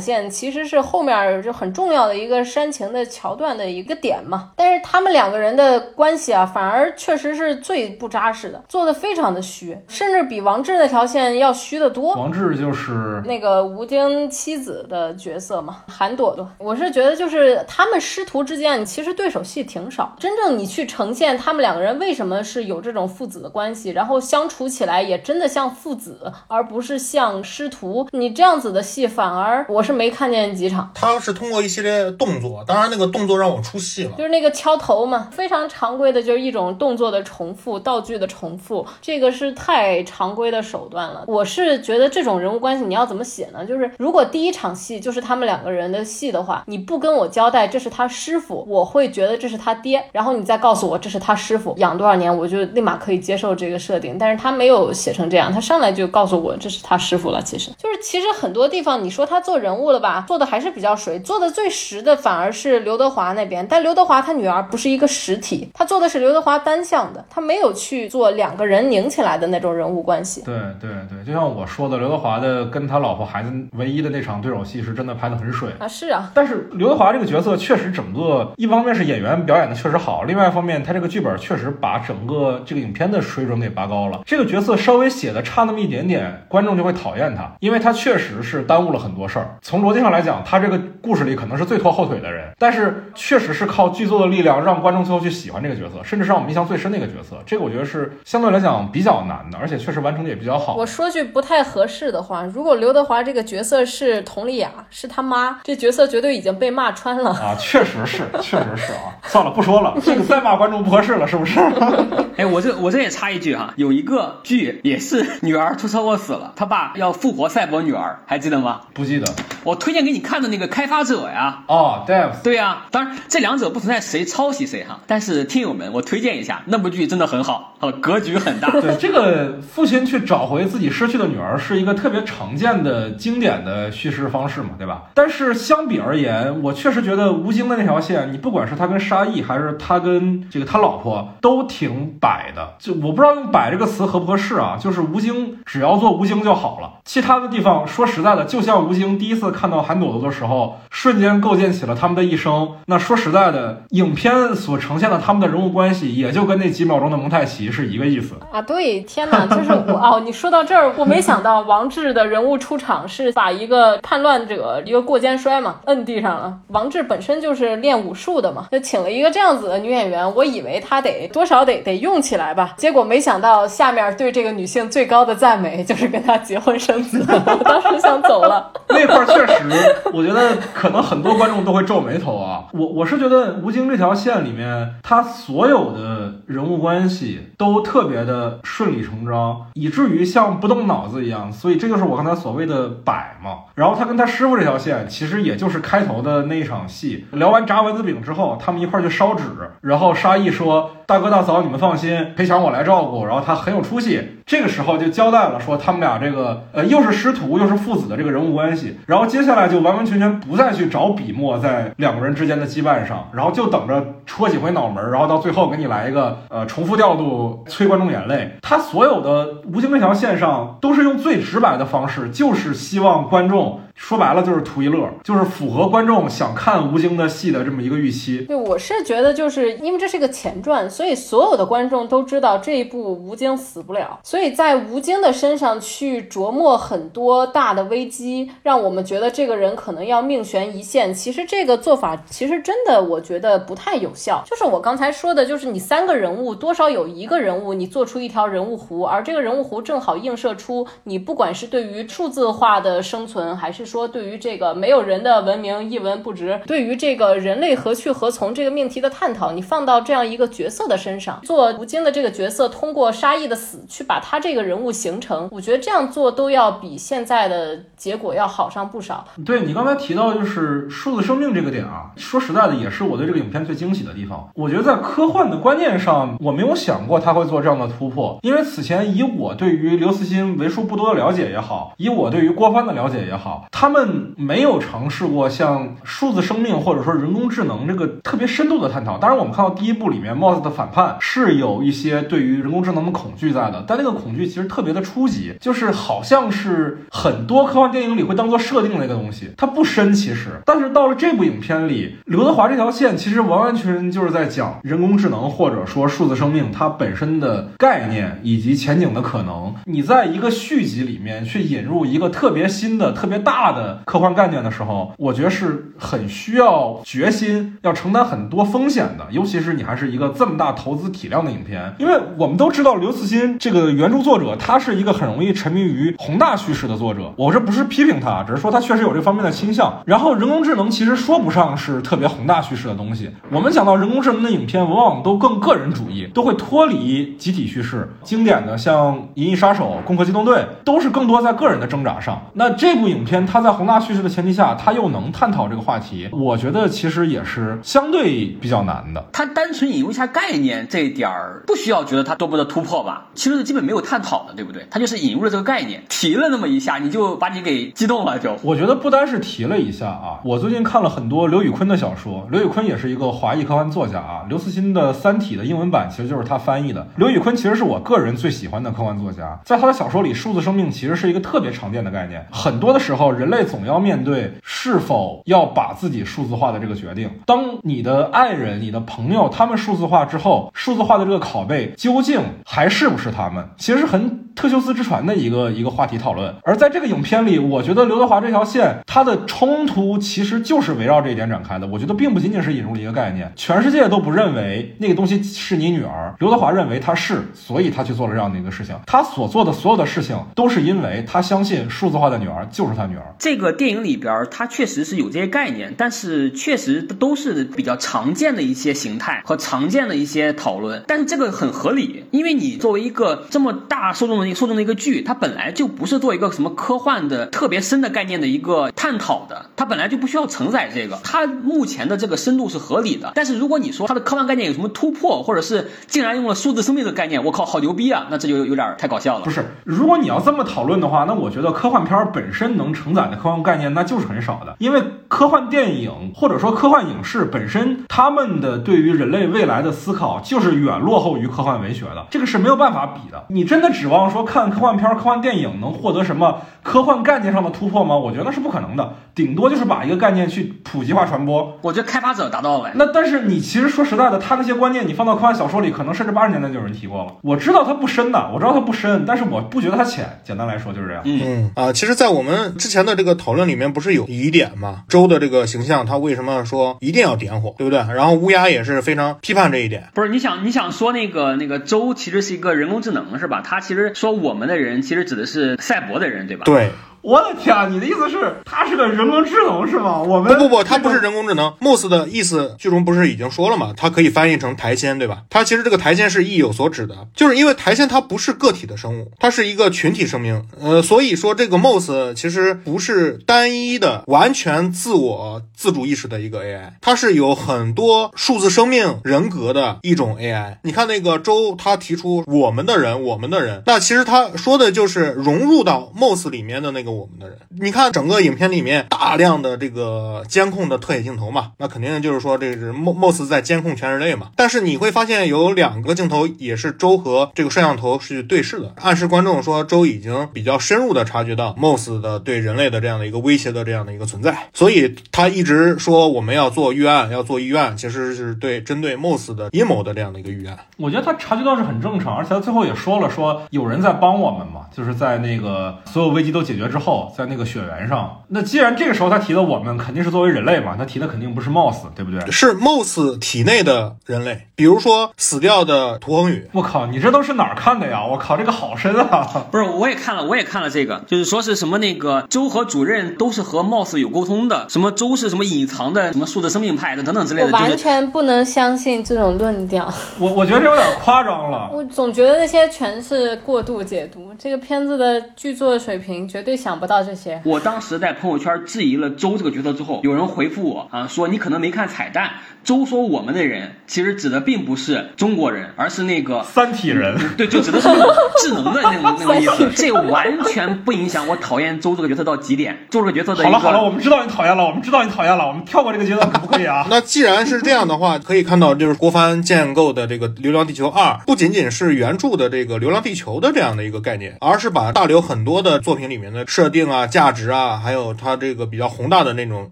线，其实是后面就很重要的一个煽情的桥段的一个点嘛。但是他们两个人的关系啊，反而确实是最不扎实的，做的非常的虚，甚至比王志那条线要虚得多。王志就是那个吴京妻子的角色嘛，韩朵朵，我是觉得就是他们师徒之间，其实对手戏挺少。真正你去呈现他们两个人为什么是有这种父子的关系，然后相处起来也真的像父子，而不是像师徒，你这样子的戏，反而我是没看见几场。他是通过一系列动作，当然那个动作让我出戏了。就是那个敲头嘛，非常常规的，就是一种动作的重复、道具的重复，这个是太常规的手段了。我是觉得这种人物关系你要怎么写呢？就是如果第一场戏就是他们两个人的戏的话，你不跟我交代这是他师傅，我会觉得这是他爹，然后你再告诉我这是他师傅养多少年，我就立马可以接受这个设定。但是他没有写成这样，他上来就告诉我这是他师傅了。其实就是其实很多地方你说他做人物了吧，做的还是比较水，做的最实的反而是刘德华那边，但刘德华他女儿不是一个实体，他做的是刘德华单向的，他没有去做两个人拧起来的那种人物关系。对对对，就像我说的，刘德华的跟他老婆孩子唯一的那场对手戏是真的拍的很水啊，是啊。但是刘德华这个角色确实整个一方面是演员表演的确实好，另外一方面他这个剧本确实把整个这个影片的水准给拔高了。这个角色稍微写的差那么一点点，观众就会讨厌他，因为他确实是耽误了很多事儿。从逻辑上来讲，他这个故事里可能是最拖后腿的人，但是确实是靠剧作的力量让观众最后去喜欢这个角色，甚至是让我们印象最深的一个角色。这个我觉得是相对来讲比较难的，而且确实完成的也比较好。我说句不太合适的话，如果刘德华这个角色是佟丽娅，是他妈，这角色绝对已经被骂穿了啊！确实是，确实是啊。算了，不说了，这 个再骂观众不合适了，是不是？哎，我这我这也插一句哈，有一个剧也是女儿出车祸死了，他爸要复活赛博女儿，还记得吗？不记得。我推荐给你看的那个开发者呀。哦 d e v 对呀，当然这两者不存在谁抄袭谁哈，但是听友们，我推荐一下那部剧真的很好，呃，格局很大。对，这个父亲去找回自己失去的女儿是一个特别常见的经典的叙事方式嘛，对吧？但是相比而言，我确实觉得吴京的那条线，你不管是他跟沙溢，还是他跟这个他老婆，都挺摆的。就我不知道用“摆”这个词合不合适啊？就是吴京只要做吴京就好了，其他的地方说实在的，就像吴京第一次看到韩朵朵的时候，瞬间构建起了他们的一生。那说实在的，影片所呈现的他们的人物关系，也就跟那几秒钟的蒙太奇是一个意思。啊，对，天哪，就是我哦，你说到这儿，我没想到王志的人物出场是把一个叛乱者一个过肩摔嘛摁地上了。王志本身就是练武术的嘛，就请了一个这样子的女演员，我以为她得多少得得用起来吧，结果没想到下面对这个女性最高的赞美就是跟她结婚生子，我 当时想走了。那块儿确实，我觉得可能很多观众都会皱眉头啊。我我是觉得吴京这条线里面，他所有的人物关系都特别的顺理成章，以至于像不动脑子一样。所以这就是我刚才所谓的摆然后他跟他师傅这条线，其实也就是开头的那一场戏。聊完炸丸子饼之后，他们一块儿去烧纸，然后沙溢说：“大哥大嫂，你们放心，裴强我来照顾。”然后他很有出息。这个时候就交代了说他们俩这个呃又是师徒又是父子的这个人物关系。然后接下来就完完全全不再去找笔墨在两个人之间的羁绊上，然后就等着戳几回脑门，然后到最后给你来一个呃重复调度催观众眼泪。他所有的吴京那条线上都是用最直白的方式，就是希望观众。说白了就是图一乐，就是符合观众想看吴京的戏的这么一个预期。对，我是觉得就是因为这是个前传，所以所有的观众都知道这一部吴京死不了，所以在吴京的身上去琢磨很多大的危机，让我们觉得这个人可能要命悬一线。其实这个做法其实真的我觉得不太有效。就是我刚才说的，就是你三个人物多少有一个人物你做出一条人物弧，而这个人物弧正好映射出你不管是对于数字化的生存还是。说对于这个没有人的文明一文不值，对于这个人类何去何从这个命题的探讨，你放到这样一个角色的身上，做吴京的这个角色，通过沙溢的死去把他这个人物形成，我觉得这样做都要比现在的结果要好上不少。对你刚才提到就是数字生命这个点啊，说实在的，也是我对这个影片最惊喜的地方。我觉得在科幻的观念上，我没有想过他会做这样的突破，因为此前以我对于刘慈欣为数不多的了解也好，以我对于郭帆的了解也好。他们没有尝试过像数字生命或者说人工智能这个特别深度的探讨。当然，我们看到第一部里面 Moss 的反叛是有一些对于人工智能的恐惧在的，但那个恐惧其实特别的初级，就是好像是很多科幻电影里会当做设定的一个东西，它不深其实。但是到了这部影片里，刘德华这条线其实完完全全就是在讲人工智能或者说数字生命它本身的概念以及前景的可能。你在一个续集里面去引入一个特别新的、特别大。大的科幻概念的时候，我觉得是很需要决心，要承担很多风险的。尤其是你还是一个这么大投资体量的影片，因为我们都知道刘慈欣这个原著作者，他是一个很容易沉迷于宏大叙事的作者。我这不是批评他，只是说他确实有这方面的倾向。然后人工智能其实说不上是特别宏大叙事的东西。我们讲到人工智能的影片，往往都更个人主义，都会脱离集体叙事。经典的像《银翼杀手》《攻壳机动队》，都是更多在个人的挣扎上。那这部影片。它在宏大叙事的前提下，他又能探讨这个话题，我觉得其实也是相对比较难的。他单纯引入一下概念这一点儿，不需要觉得他多么的突破吧？其实是基本没有探讨的，对不对？他就是引入了这个概念，提了那么一下，你就把你给激动了。就我觉得不单是提了一下啊，我最近看了很多刘宇昆的小说，刘宇昆也是一个华裔科幻作家啊。刘慈欣的《三体》的英文版其实就是他翻译的。刘宇昆其实是我个人最喜欢的科幻作家，在他的小说里，数字生命其实是一个特别常见的概念，很多的时候。人人类总要面对是否要把自己数字化的这个决定。当你的爱人、你的朋友他们数字化之后，数字化的这个拷贝究竟还是不是他们？其实很特修斯之船的一个一个话题讨论。而在这个影片里，我觉得刘德华这条线，它的冲突其实就是围绕这一点展开的。我觉得并不仅仅是引入了一个概念，全世界都不认为那个东西是你女儿，刘德华认为她是，所以他去做了这样的一个事情。他所做的所有的事情，都是因为他相信数字化的女儿就是他女儿。这个电影里边，它确实是有这些概念，但是确实都是比较常见的一些形态和常见的一些讨论。但是这个很合理，因为你作为一个这么大受众的受众的一个剧，它本来就不是做一个什么科幻的特别深的概念的一个探讨的，它本来就不需要承载这个。它目前的这个深度是合理的。但是如果你说它的科幻概念有什么突破，或者是竟然用了数字生命的概念，我靠，好牛逼啊！那这就有点太搞笑了。不是，如果你要这么讨论的话，那我觉得科幻片本身能承载的科幻概念那就是很少的，因为科幻电影或者说科幻影视本身，他们的对于人类未来的思考就是远落后于科幻文学的，这个是没有办法比的。你真的指望说看科幻片、科幻电影能获得什么科幻概念上的突破吗？我觉得那是不可能的，顶多就是把一个概念去普及化传播。我觉得开发者达到了。那但是你其实说实在的，他那些观念你放到科幻小说里，可能甚至八十年代就有人提过了。我知道它不深的，我知道它不深，但是我不觉得它浅。简单来说就是这样。嗯啊，其实，在我们之前的这个讨论里面，不是有疑点吗？周的这个形象，他为什么说一定要点火，对不对？然后乌鸦也是非常批判这一点。不是你想你想说那个那个周其实是一个人工智能是吧？他其实说我们的人其实指的是赛博的人对吧？对。我的天啊！你的意思是他是个人工智能是吗？我们不不不，他不是人工智能。Moss 的意思剧中不是已经说了吗？它可以翻译成台仙，对吧？它其实这个台仙是意有所指的，就是因为台仙它不是个体的生物，它是一个群体生命。呃，所以说这个 Moss 其实不是单一的、完全自我自主意识的一个 AI，它是有很多数字生命人格的一种 AI。你看那个周他提出我们的人，我们的人，那其实他说的就是融入到 Moss 里面的那个。我们的人，你看整个影片里面大量的这个监控的特写镜头嘛，那肯定就是说这是莫莫斯在监控全人类嘛。但是你会发现有两个镜头也是周和这个摄像头是对视的，暗示观众说周已经比较深入的察觉到莫斯的对人类的这样的一个威胁的这样的一个存在，所以他一直说我们要做预案，要做预案，其实是对针对莫斯的阴谋的这样的一个预案。我觉得他察觉到是很正常，而且他最后也说了，说有人在帮我们嘛，就是在那个所有危机都解决之后。后，在那个雪原上，那既然这个时候他提的我们肯定是作为人类嘛，他提的肯定不是 Moss，对不对？是 Moss 体内的人类，比如说死掉的涂恒宇。我靠，你这都是哪儿看的呀？我靠，这个好深啊！不是，我也看了，我也看了这个，就是说是什么那个周和主任都是和 Moss 有沟通的，什么周是什么隐藏的什么树的生命派的等等之类的。完全不能相信这种论调。我我觉得这有点夸张了。我总觉得那些全是过度解读。这个片子的剧作水平绝对想。想不到这些。我当时在朋友圈质疑了周这个角色之后，有人回复我啊，说你可能没看彩蛋。周说我们的人其实指的并不是中国人，而是那个三体人。对，就指的是那种智能的那种 那个意思。这完全不影响我讨厌周这个角色到极点。周这个角色的好了好了，我们知道你讨厌了，我们知道你讨厌了，我们跳过这个阶段可不可以啊？那既然是这样的话，可以看到就是郭帆建构的这个《流浪地球二》，不仅仅是原著的这个《流浪地球》的这样的一个概念，而是把大刘很多的作品里面的设定啊、价值啊，还有他这个比较宏大的那种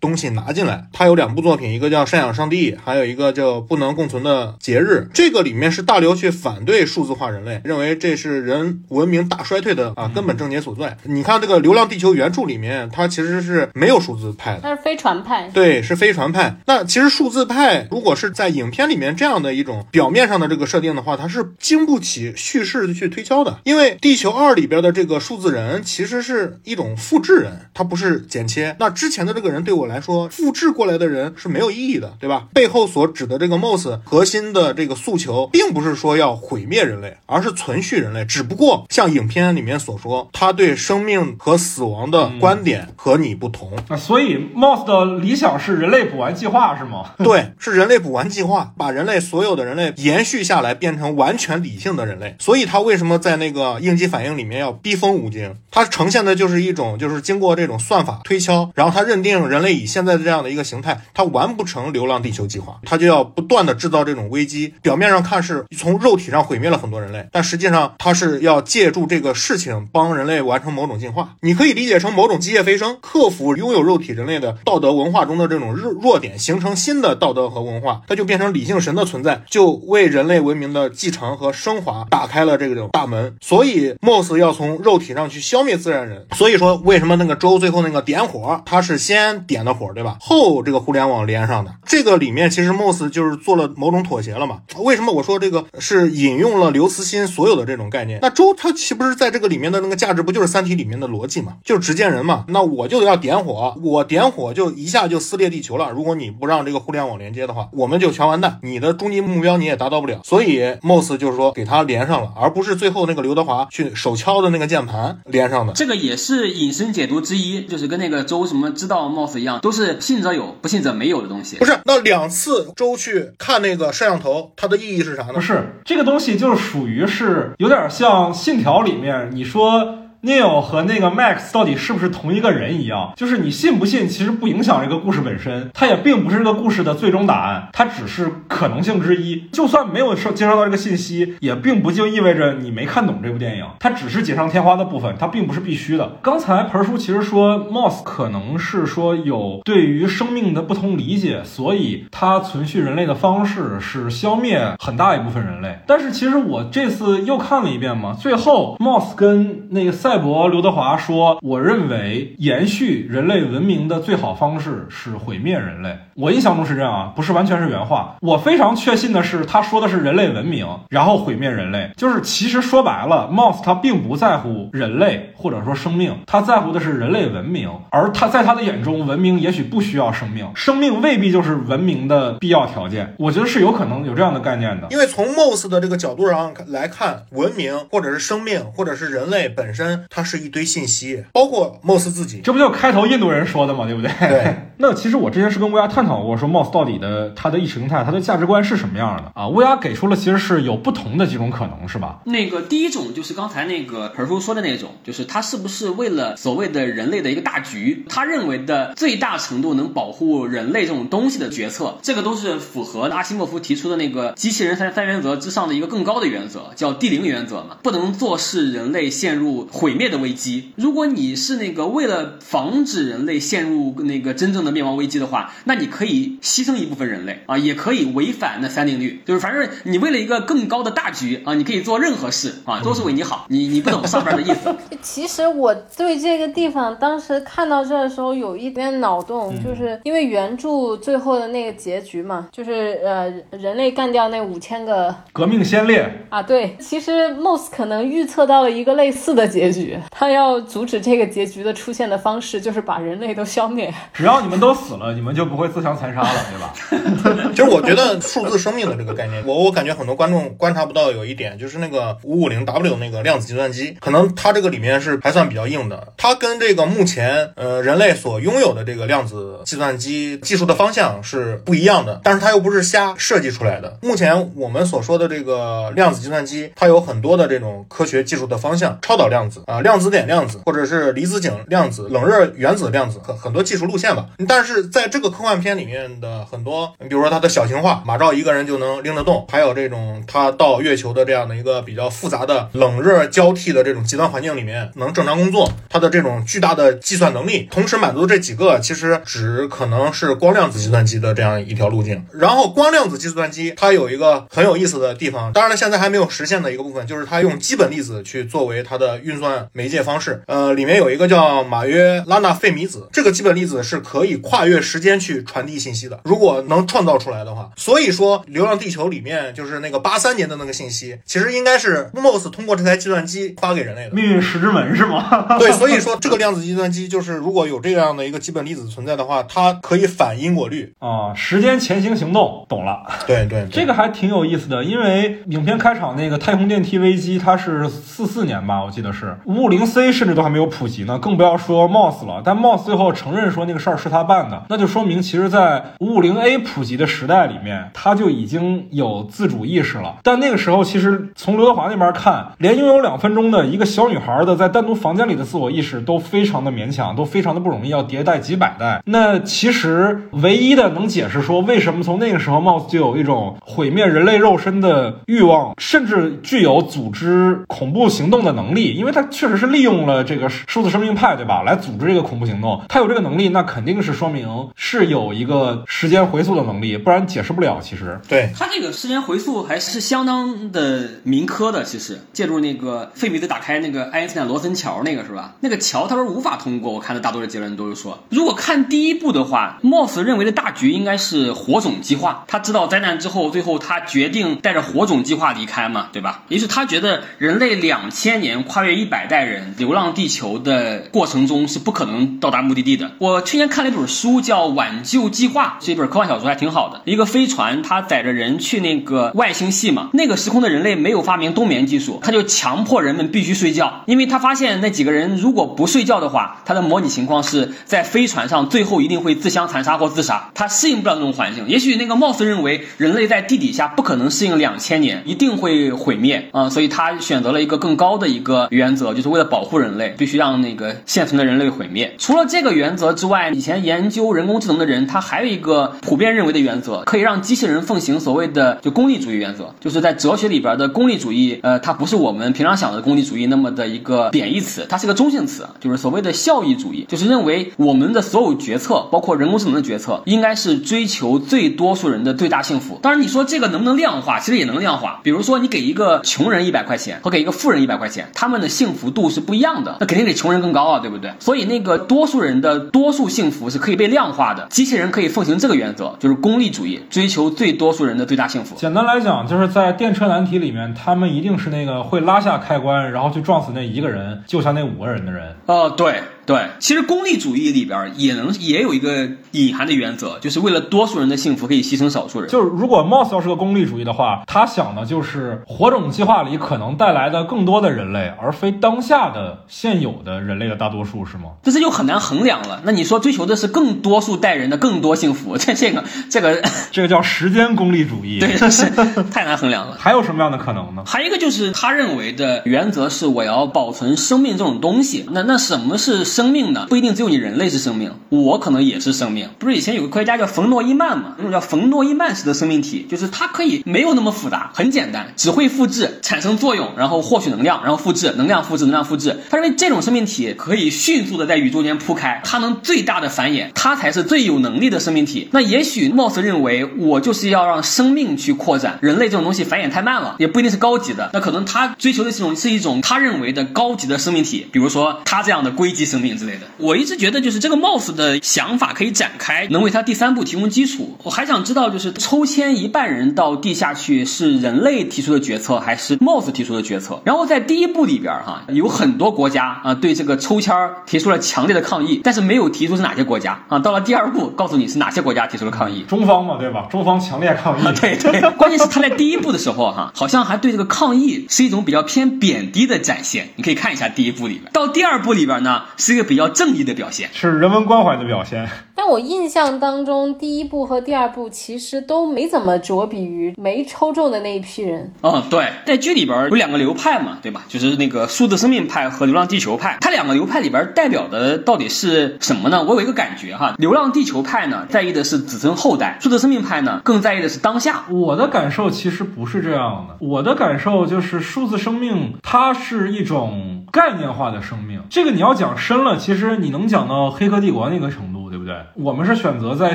东西拿进来。他有两部作品，一个叫《赡养上帝》，还有一个叫。不能共存的节日，这个里面是大刘去反对数字化人类，认为这是人文明大衰退的啊根本症结所在。你看这个《流浪地球》原著里面，它其实是没有数字派的，它是飞船派。对，是飞船派。那其实数字派如果是在影片里面这样的一种表面上的这个设定的话，它是经不起叙事去推敲的。因为《地球二》里边的这个数字人其实是一种复制人，它不是剪切。那之前的这个人对我来说，复制过来的人是没有意义的，对吧？背后所指的这个。Moss 核心的这个诉求，并不是说要毁灭人类，而是存续人类。只不过像影片里面所说，他对生命和死亡的观点和你不同。那所以 Moss 的理想是人类补完计划是吗？对，是人类补完计划，把人类所有的人类延续下来，变成完全理性的人类。所以他为什么在那个应激反应里面要逼疯吴京？他呈现的就是是一种，就是经过这种算法推敲，然后他认定人类以现在的这样的一个形态，他完不成流浪地球计划，他就要。不断的制造这种危机，表面上看是从肉体上毁灭了很多人类，但实际上他是要借助这个事情帮人类完成某种进化。你可以理解成某种机械飞升，克服拥有肉体人类的道德文化中的这种弱弱点，形成新的道德和文化，它就变成理性神的存在，就为人类文明的继承和升华打开了这种大门。所以，Moss 要从肉体上去消灭自然人。所以所以说，为什么那个周最后那个点火，他是先点的火，对吧？后这个互联网连上的。这个里面其实 Moss 就是。做了某种妥协了嘛？为什么我说这个是引用了刘慈欣所有的这种概念？那周他岂不是在这个里面的那个价值不就是《三体》里面的逻辑嘛？就是执剑人嘛？那我就要点火，我点火就一下就撕裂地球了。如果你不让这个互联网连接的话，我们就全完蛋。你的终极目标你也达到不了。所以 Moss 就是说给他连上了，而不是最后那个刘德华去手敲的那个键盘连上的。这个也是是引申解读之一，就是跟那个周什么知道 Moss 一样，都是信则有，不信者没有的东西。不是，那两次周去看那个摄像头，它的意义是啥呢？不是这个东西，就是属于是有点像《信条》里面你说。Neil 和那个 Max 到底是不是同一个人一样？就是你信不信，其实不影响这个故事本身，它也并不是这个故事的最终答案，它只是可能性之一。就算没有收接收到这个信息，也并不就意味着你没看懂这部电影，它只是锦上添花的部分，它并不是必须的。刚才盆叔其实说，Moss 可能是说有对于生命的不同理解，所以它存续人类的方式是消灭很大一部分人类。但是其实我这次又看了一遍嘛，最后 Moss 跟那个赛博刘德华说：“我认为延续人类文明的最好方式是毁灭人类。”我印象中是这样啊，不是完全是原话。我非常确信的是，他说的是人类文明，然后毁灭人类。就是其实说白了，Moss 他并不在乎人类或者说生命，他在乎的是人类文明。而他在他的眼中，文明也许不需要生命，生命未必就是文明的必要条件。我觉得是有可能有这样的概念的。因为从 Moss 的这个角度上来看，文明或者是生命或者是人类本身。它是一堆信息，包括 Moss 自己，这不就开头印度人说的嘛，对不对？对。那其实我之前是跟乌鸦探讨过，说 Moss 到底的他的意识形态、他的价值观是什么样的啊？乌鸦给出了其实是有不同的几种可能，是吧？那个第一种就是刚才那个盆叔说的那种，就是他是不是为了所谓的人类的一个大局，他认为的最大程度能保护人类这种东西的决策，这个都是符合阿西莫夫提出的那个机器人三三原则之上的一个更高的原则，叫地灵原则嘛，不能坐视人类陷入毁灭的危机。如果你是那个为了防止人类陷入那个真正的灭亡危机的话，那你可以牺牲一部分人类啊，也可以违反那三定律，就是反正你为了一个更高的大局啊，你可以做任何事啊，都是为你好。你你不懂上边的意思。其实我对这个地方当时看到这的时候有一点脑洞，就是因为原著最后的那个结局嘛，就是呃人类干掉那五千个革命先烈啊，对，其实 Moss 可能预测到了一个类似的结局，他要阻止这个结局的出现的方式就是把人类都消灭。只要你们都死了，你们就不会自相相残杀了，对吧？其 实我觉得数字生命的这个概念，我我感觉很多观众观察不到有一点，就是那个五五零 W 那个量子计算机，可能它这个里面是还算比较硬的。它跟这个目前呃人类所拥有的这个量子计算机技术的方向是不一样的，但是它又不是瞎设计出来的。目前我们所说的这个量子计算机，它有很多的这种科学技术的方向，超导量子啊，量子点量子，或者是离子井量子、冷热原子量子，很很多技术路线吧。但是在这个科幻片里面的很多，你比如说它的小型化，马兆一个人就能拎得动，还有这种它到月球的这样的一个比较复杂的冷热交替的这种极端环境里面能正常工作，它的这种巨大的计算能力，同时满足这几个，其实只可能是光量子计算机的这样一条路径。然后光量子计算机它有一个很有意思的地方，当然了，现在还没有实现的一个部分，就是它用基本粒子去作为它的运算媒介方式。呃，里面有一个叫马约拉纳费米子，这个基本粒子是可以跨越时间去传递信息的。如果能创造出来的话，所以说《流浪地球》里面就是那个八三年的那个信息，其实应该是 Moss 通过这台计算机发给人类的。命运石之门是吗？对，所以说这个量子计算机就是如果有这样的一个基本粒子存在的话，它可以反因果律啊，时间前行行动，懂了。对对，这个还挺有意思的，因为影片开场那个太空电梯危机，它是四四年吧，我记得是五五零 C，甚至都还没有普及呢，更不要说 Moss 了。但 Moss 最后承认说那个事儿是他办的，那就说明其实，在五五零 A 普及的时代里面，他就已经有自主意识了。但那个时候，其实从刘德华那边看，连拥有两分钟的一个小女孩的在单独房间里的自我意识都非常的勉强，都非常的不容易，要迭代几百代。那其实唯一的能解释说为什么从那个时候 Moss 就有一种毁灭人类肉身的欲望，甚至具有组织恐怖行动的能力，因为他确实是利用了这个数字生命派，对吧？来组织这个恐怖行动，他有这个能力，那肯定是说明是有一个时间回溯的能力，不然解释不了。其实，对他这个时间回溯还是相当的民科的。其实，借助那个费米子打开那个爱因斯坦罗森桥，那个是吧？那个桥他说无法通过。我看的大多数结论都是说，如果看第一部的话，Moss 认为的大局应该是火种计划。他知道灾难之后，最后他决定带着火种计划离开嘛，对吧？于是他觉得人类两千年跨越一百代人流浪地球的过程中是不可能到达目的地的。我去年看了一本书叫《挽救计划》是一本科幻小说，还挺好的。一个飞船，它载着人去那个外星系嘛。那个时空的人类没有发明冬眠技术，他就强迫人们必须睡觉，因为他发现那几个人如果不睡觉的话，他的模拟情况是在飞船上最后一定会自相残杀或自杀，他适应不了那种环境。也许那个貌似认为人类在地底下不可能适应两千年，一定会毁灭啊、所以他选择了一个更高的一个原则，就是为了保护人类，必须让那个现存的人类毁灭。除了这个原则之外，以前研究人工智能的人，他还有一个普遍认为的原则，可以让机器人奉行所谓的就功利主义原则，就是在哲学里边的功利主义，呃，它不是我们平常想的功利主义那么的一个贬义词，它是个中性词，就是所谓的效益主义，就是认为我们的所有决策，包括人工智能的决策，应该是追求最多数人的最大幸福。当然，你说这个能不能量化？其实也能量化。比如说，你给一个穷人一百块钱和给一个富人一百块钱，他们的幸福度是不一样的，那肯定给穷人更高啊，对不对？所以那个多数人的多数幸福是可以被量化的。机器人可以奉行这个原则，就是功利主义，追求最多数人的最大幸福。简单来讲，就是在电车难题里面，他们一定是那个会拉下开关，然后去撞死那一个人，救下那五个人的人。哦，对对，其实功利主义里边也能也有一个隐含的原则，就是为了多数人的幸福可以牺牲少数人。就是如果 Moss 要是个功利主义的话，他想的就是火种计划里可能带来的更多的人类，而非当下的现有的人类的大多数，是吗？这是就很难衡量了。那你说追求的是更多数代人的更多幸福，这这个这个，这个叫时间功利主义。对，这是太难衡量了。还有什么样的可能呢？还有一个就是他认为的原则是我要保存生命这种东西。那那什么是生命呢？不一定只有你人类是生命，我可能也是生命。不是以前有个科学家叫冯诺依曼嘛？那种叫冯诺依曼式的生命体，就是它可以没有那么复杂，很简单，只会复制、产生作用，然后获取能量，然后复制，能量复制，能量复制。他认为这种生命体可以迅速的在宇宙间铺开，它能最大的繁衍，它才是最有能力的生命体。那也许貌似认为我就是要让生命去扩展，人类这种东西繁衍太慢了，也不一定是高级的。那可能他追求的是一种是一种他认为的高级的生命体，比如说他这样的硅基生命之类的。我一直觉得就是这个 Moss 的想法可以展开，能为他第三步提供基础。我还想知道，就是抽签一半人到地下去是人类提出的决策，还是 Moss 提出的决策？然后在第一部里边哈，有很多国家啊对这个抽签提出了强烈的抗议，但是没有提出是哪些国家啊。到了第二部，告诉你是哪些国家提出了抗议。中方嘛，对吧？中方强烈抗议。啊，对对，关键是他在第一部的时候哈，好像还对这个抗议是一种比较偏贬低的展现。你可以看一下第一部里边，到第二部里边呢，是一个比较正义的表现。是人文关怀的表现。但我印象当中，第一部和第二部其实都没怎么着笔于没抽中的那一批人。嗯，对，在剧里边有两个流派嘛，对吧？就是那个数字生命派和流浪地球派。它两个流派里边代表的到底是什么呢？我有一个感觉哈，流浪地球派呢在意的是子孙后代，数字生命派呢更在意的是当下。我的感受其实不是这样的，我的感受就是数字生命它是一种概念化的生命。这个你要讲深了，其实你能讲到《黑客帝国》那个程度，对不对？我们是选择在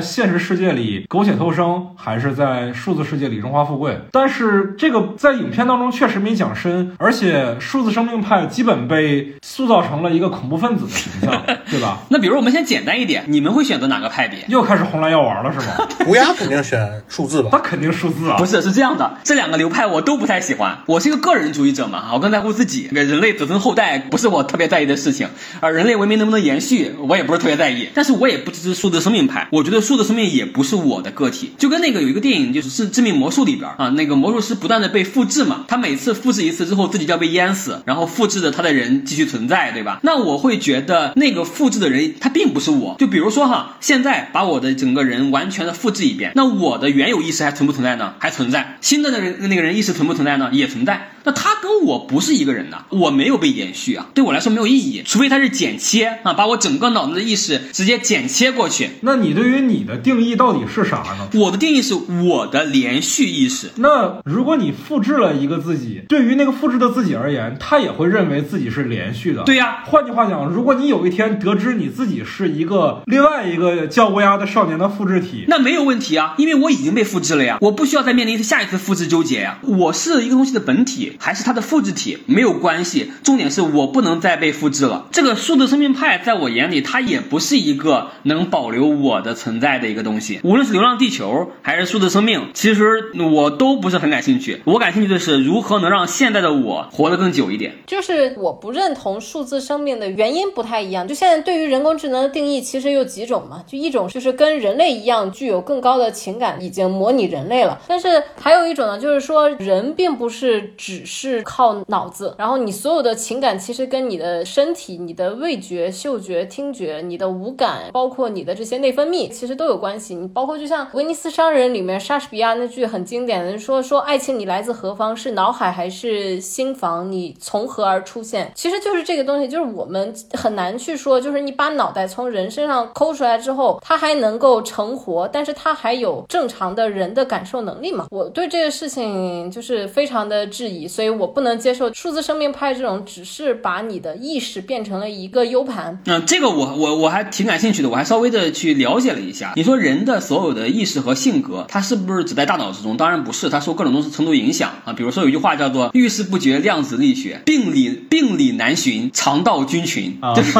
现实世界里苟且偷生，还是在数字世界里荣华富贵？但是这个在影片当中确实没讲深，而且数字生命派基本被塑造成了一个恐怖分子的形象，对吧？那比如我们先简单一点，你们会选择哪个派别？又开始红蓝药丸了，是吗？乌鸦肯定选数字吧那？肯定数字啊不！是，是这样的，这两个流派我都不太喜欢。我是一个个人主义者嘛，我更在乎自己。人类子孙后代不是我特别在意的事情，而人类文明能不能延续，我也不是特别在意。但是我也不这是数字生命派，我觉得数字生命也不是我的个体。就跟那个有一个电影，就是是《致命魔术》里边啊，那个魔术师不断的被复制嘛，他每次复制一次之后，自己就要被淹死，然后复制的他的人继续存在，对吧？那我会觉得那个复制的人他并不是我。就比如说哈，现在把我的整个人完全的复制一遍，那我的原有意识还存不存在呢？还存在。新的那人那个人意识存不存在呢？也存在。那他跟我不是一个人呐，我没有被延续啊，对我来说没有意义，除非他是剪切啊，把我整个脑子的意识直接剪切过去。那你对于你的定义到底是啥呢？我的定义是我的连续意识。那如果你复制了一个自己，对于那个复制的自己而言，他也会认为自己是连续的。对呀换句话讲，如果你有一天得知你自己是一个另外一个叫乌鸦的少年的复制体，那没有问题啊，因为我已经被复制了呀，我不需要再面临下一次复制纠结呀。我是一个东西的本体，还是它的复制体没有关系，重点是我不能再被复制了。这个数字生命派在我眼里，它也不是一个能保留我的存在的一个东西。无论是《流浪地球》还是数字生命，其实我都不是很感兴趣。我感兴趣的是如何能让现在的我活得更久一点。就是我不认同数字生命的原因不太一样。就现在对于人工智能的定义，其实有几种嘛？就一种就是跟人类一样具有更高的情感，已经模拟人类了。但是还有一种呢，就是说人并不是只是靠脑子，然后你所有的情感其实跟你的身体、你的味觉、嗅觉、听觉、你的五感，包括你的这些内分泌，其实都有关系。你包括就像《威尼斯商人》里面莎士比亚那句很经典的说说爱情你来自何方？是脑海还是心房？你从何而出现？其实就是这个东西，就是我们很难去说，就是你把脑袋从人身上抠出来之后，它还能够成活，但是它还有正常的人的感受能力吗？我对这个事情就是非常的质疑，所以我不能接受数字生命派这种只是把你的意识变成了一个 U 盘。嗯，这个我我我还挺感兴趣的，我还稍微的去了解了一下。你说人的所有的意识和性格，它是不是只在大脑之中？当然不是，它受各种东西程度影响啊。比如说有一句话叫做“遇事不决，量子力学，病理病理难寻，肠道菌群”。就是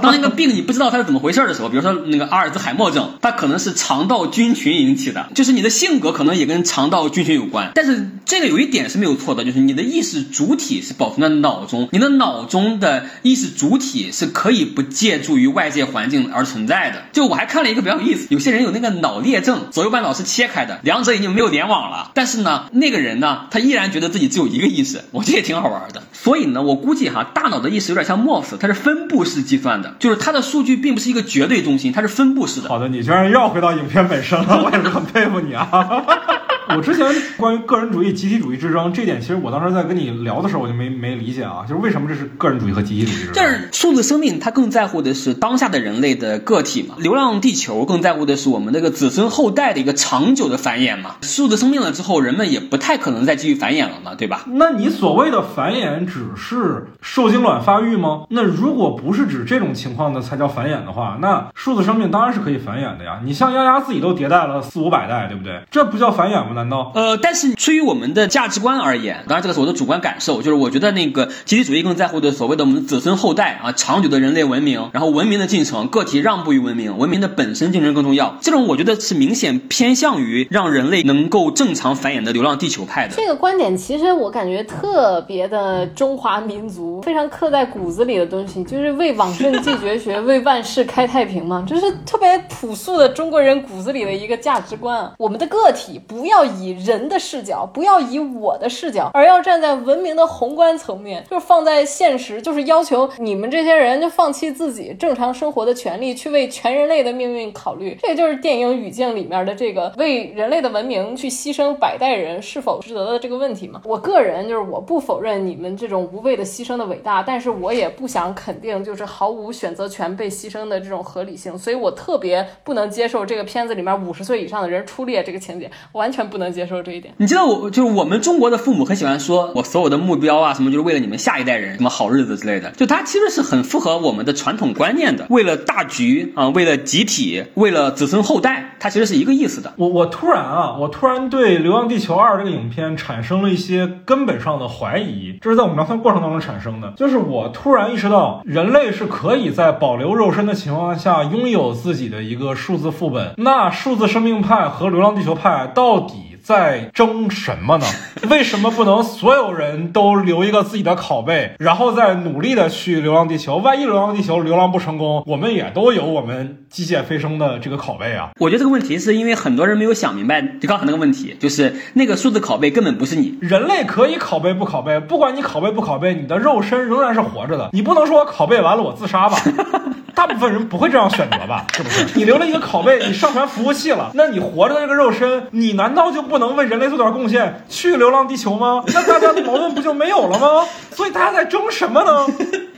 当一个病你不知道它是怎么回事的时候，比如说那个阿尔兹海默症，它可能是肠道菌群引起的，就是你的性格可能也跟肠道菌群有关。但是这个有一点是没有错的，就是你的意识主体是保存在脑中，你的脑中的意识主体是可以不借助于外界环境而存在的。就我还看了一个比较有意思，有些人有那个脑裂症，左右半脑是切开的，两者已经没有联网了。但是呢，那个人呢，他依然觉得自己只有一个意识，我觉得也挺好玩的。所以呢，我估计哈，大脑的意识有点像 MOS，它是分布式计算的，就是它的数据并不是一个绝对中心，它是分布式的。好的，你居然要回到影片本身了，我也是很佩服你啊。我之前关于个人主义、集体主义之争这点，其实我当时在跟你聊的时候，我就没没理解啊，就是为什么这是个人主义和集体主义之争？就是数字生命，它更在乎的是当下的人类的个体嘛；流浪地球更在乎的是我们这个子孙后代的一个长久的繁衍嘛。数字生命了之后，人们也不太可能再继续繁衍了嘛，对吧？那你所谓的繁衍只是受精卵发育吗？那如果不是指这种情况的才叫繁衍的话，那数字生命当然是可以繁衍的呀。你像丫丫自己都迭代了四五百代，对不对？这不叫繁衍吗？难道？呃，但是出于我们的价值观而言，当然这个是我的主观感受，就是我觉得那个集体主义更在乎的所谓的我们子孙后代啊，长久的人类文明，然后文明的进程，个体让步于文明，文明的本身竞争更重要。这种我觉得是明显偏向于让人类能够正常繁衍的流浪地球派的。这个观点其实我感觉特别的中华民族，非常刻在骨子里的东西，就是为往圣继绝学，为万世开太平嘛，就是特别朴素的中国人骨子里的一个价值观啊。我们的个体不要要以人的视角，不要以我的视角，而要站在文明的宏观层面，就是放在现实，就是要求你们这些人就放弃自己正常生活的权利，去为全人类的命运考虑。这就是电影语境里面的这个为人类的文明去牺牲百代人是否值得的这个问题嘛。我个人就是我不否认你们这种无谓的牺牲的伟大，但是我也不想肯定就是毫无选择权被牺牲的这种合理性，所以我特别不能接受这个片子里面五十岁以上的人出列这个情节，完全不能接受这一点。你知道我就是我们中国的父母很喜欢说，我所有的目标啊什么，就是为了你们下一代人什么好日子之类的。就他其实是很符合我们的传统观念的，为了大局啊，为了集体，为了子孙后代，它其实是一个意思的。我我突然啊，我突然对《流浪地球二》这个影片产生了一些根本上的怀疑，这是在我们聊天过程当中产生的。就是我突然意识到，人类是可以在保留肉身的情况下拥有自己的一个数字副本。那数字生命派和流浪地球派到底？在争什么呢？为什么不能所有人都留一个自己的拷贝，然后再努力的去流浪地球？万一流浪地球流浪不成功，我们也都有我们机械飞升的这个拷贝啊！我觉得这个问题是因为很多人没有想明白，就刚才那个问题，就是那个数字拷贝根本不是你。人类可以拷贝不拷贝，不管你拷贝不拷贝，你的肉身仍然是活着的。你不能说我拷贝完了我自杀吧？大部分人不会这样选择吧？是不是？你留了一个拷贝，你上传服务器了，那你活着的这个肉身，你难道就不能为人类做点贡献，去流浪地球吗？那大家的矛盾不就没有了吗？所以大家在争什么呢？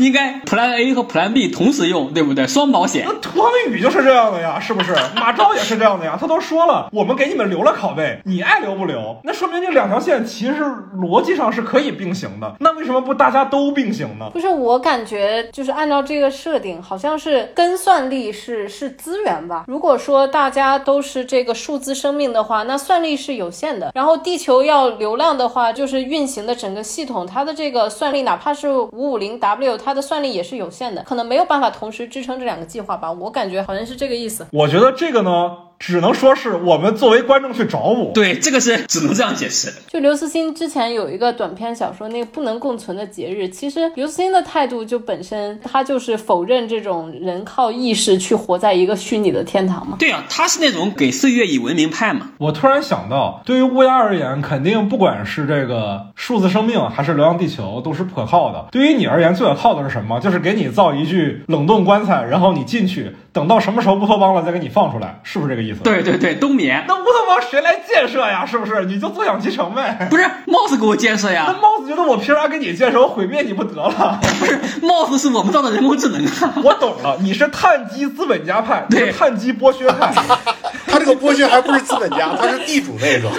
应该 Plan A 和 Plan B 同时用，对不对？双保险那。托宇就是这样的呀，是不是？马昭也是这样的呀，他都说了，我们给你们留了拷贝，你爱留不留？那说明这两条线其实逻辑上是可以并行的。那为什么不大家都并行呢？不是，我感觉就是按照这个设定，好像是跟算力是是资源吧。如果说大家都是这个数字生命的话，那算力是有限的。然后地球要流量的话，就是运行的整个系统，它的这个算力，哪怕是五五零 W，它的算力也是有限的，可能没有办法同时支撑这两个计划吧。我感觉好像是这个意思。我觉得这个呢，只能说是我们作为观众去找补。对，这个是只能这样解释。就刘慈欣之前有一个短篇小说，那个不能共存的节日，其实刘慈欣的态度就本身他就是否认这种人靠意识去活在一个虚拟的天堂嘛。对啊，他是那种给岁月以文明派嘛。我突然想到，对于乌鸦而言，肯定不管是这个数字生命还是流浪地球，都是不可靠的。对于你而言，最可靠的是什么？就是给你造一具冷冻棺材，然后你进去，等到什么时候乌托邦了再给你放出来，是不是这个意思？。对对对，冬眠。那乌托邦谁来建设呀？是不是？你就坐享其成呗。不是帽子给我建设呀那呀，帽子觉得我凭啥给你建设？我毁灭你不得了？不是帽子是我们造的人工智能啊。我懂了，你是碳基资本家派，对碳基剥削派。他这个剥削还不是资本家，他是地主那种。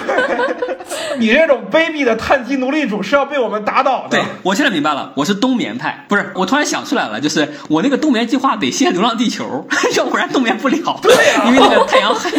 你这种卑鄙的碳基奴隶主是要被我们打倒的。对，我现在明白了，我是冬眠派，不是，我突然想出来了，就是我那个冬眠计划得先流浪地球，要不然冬眠不了。对啊因为那个太阳黑，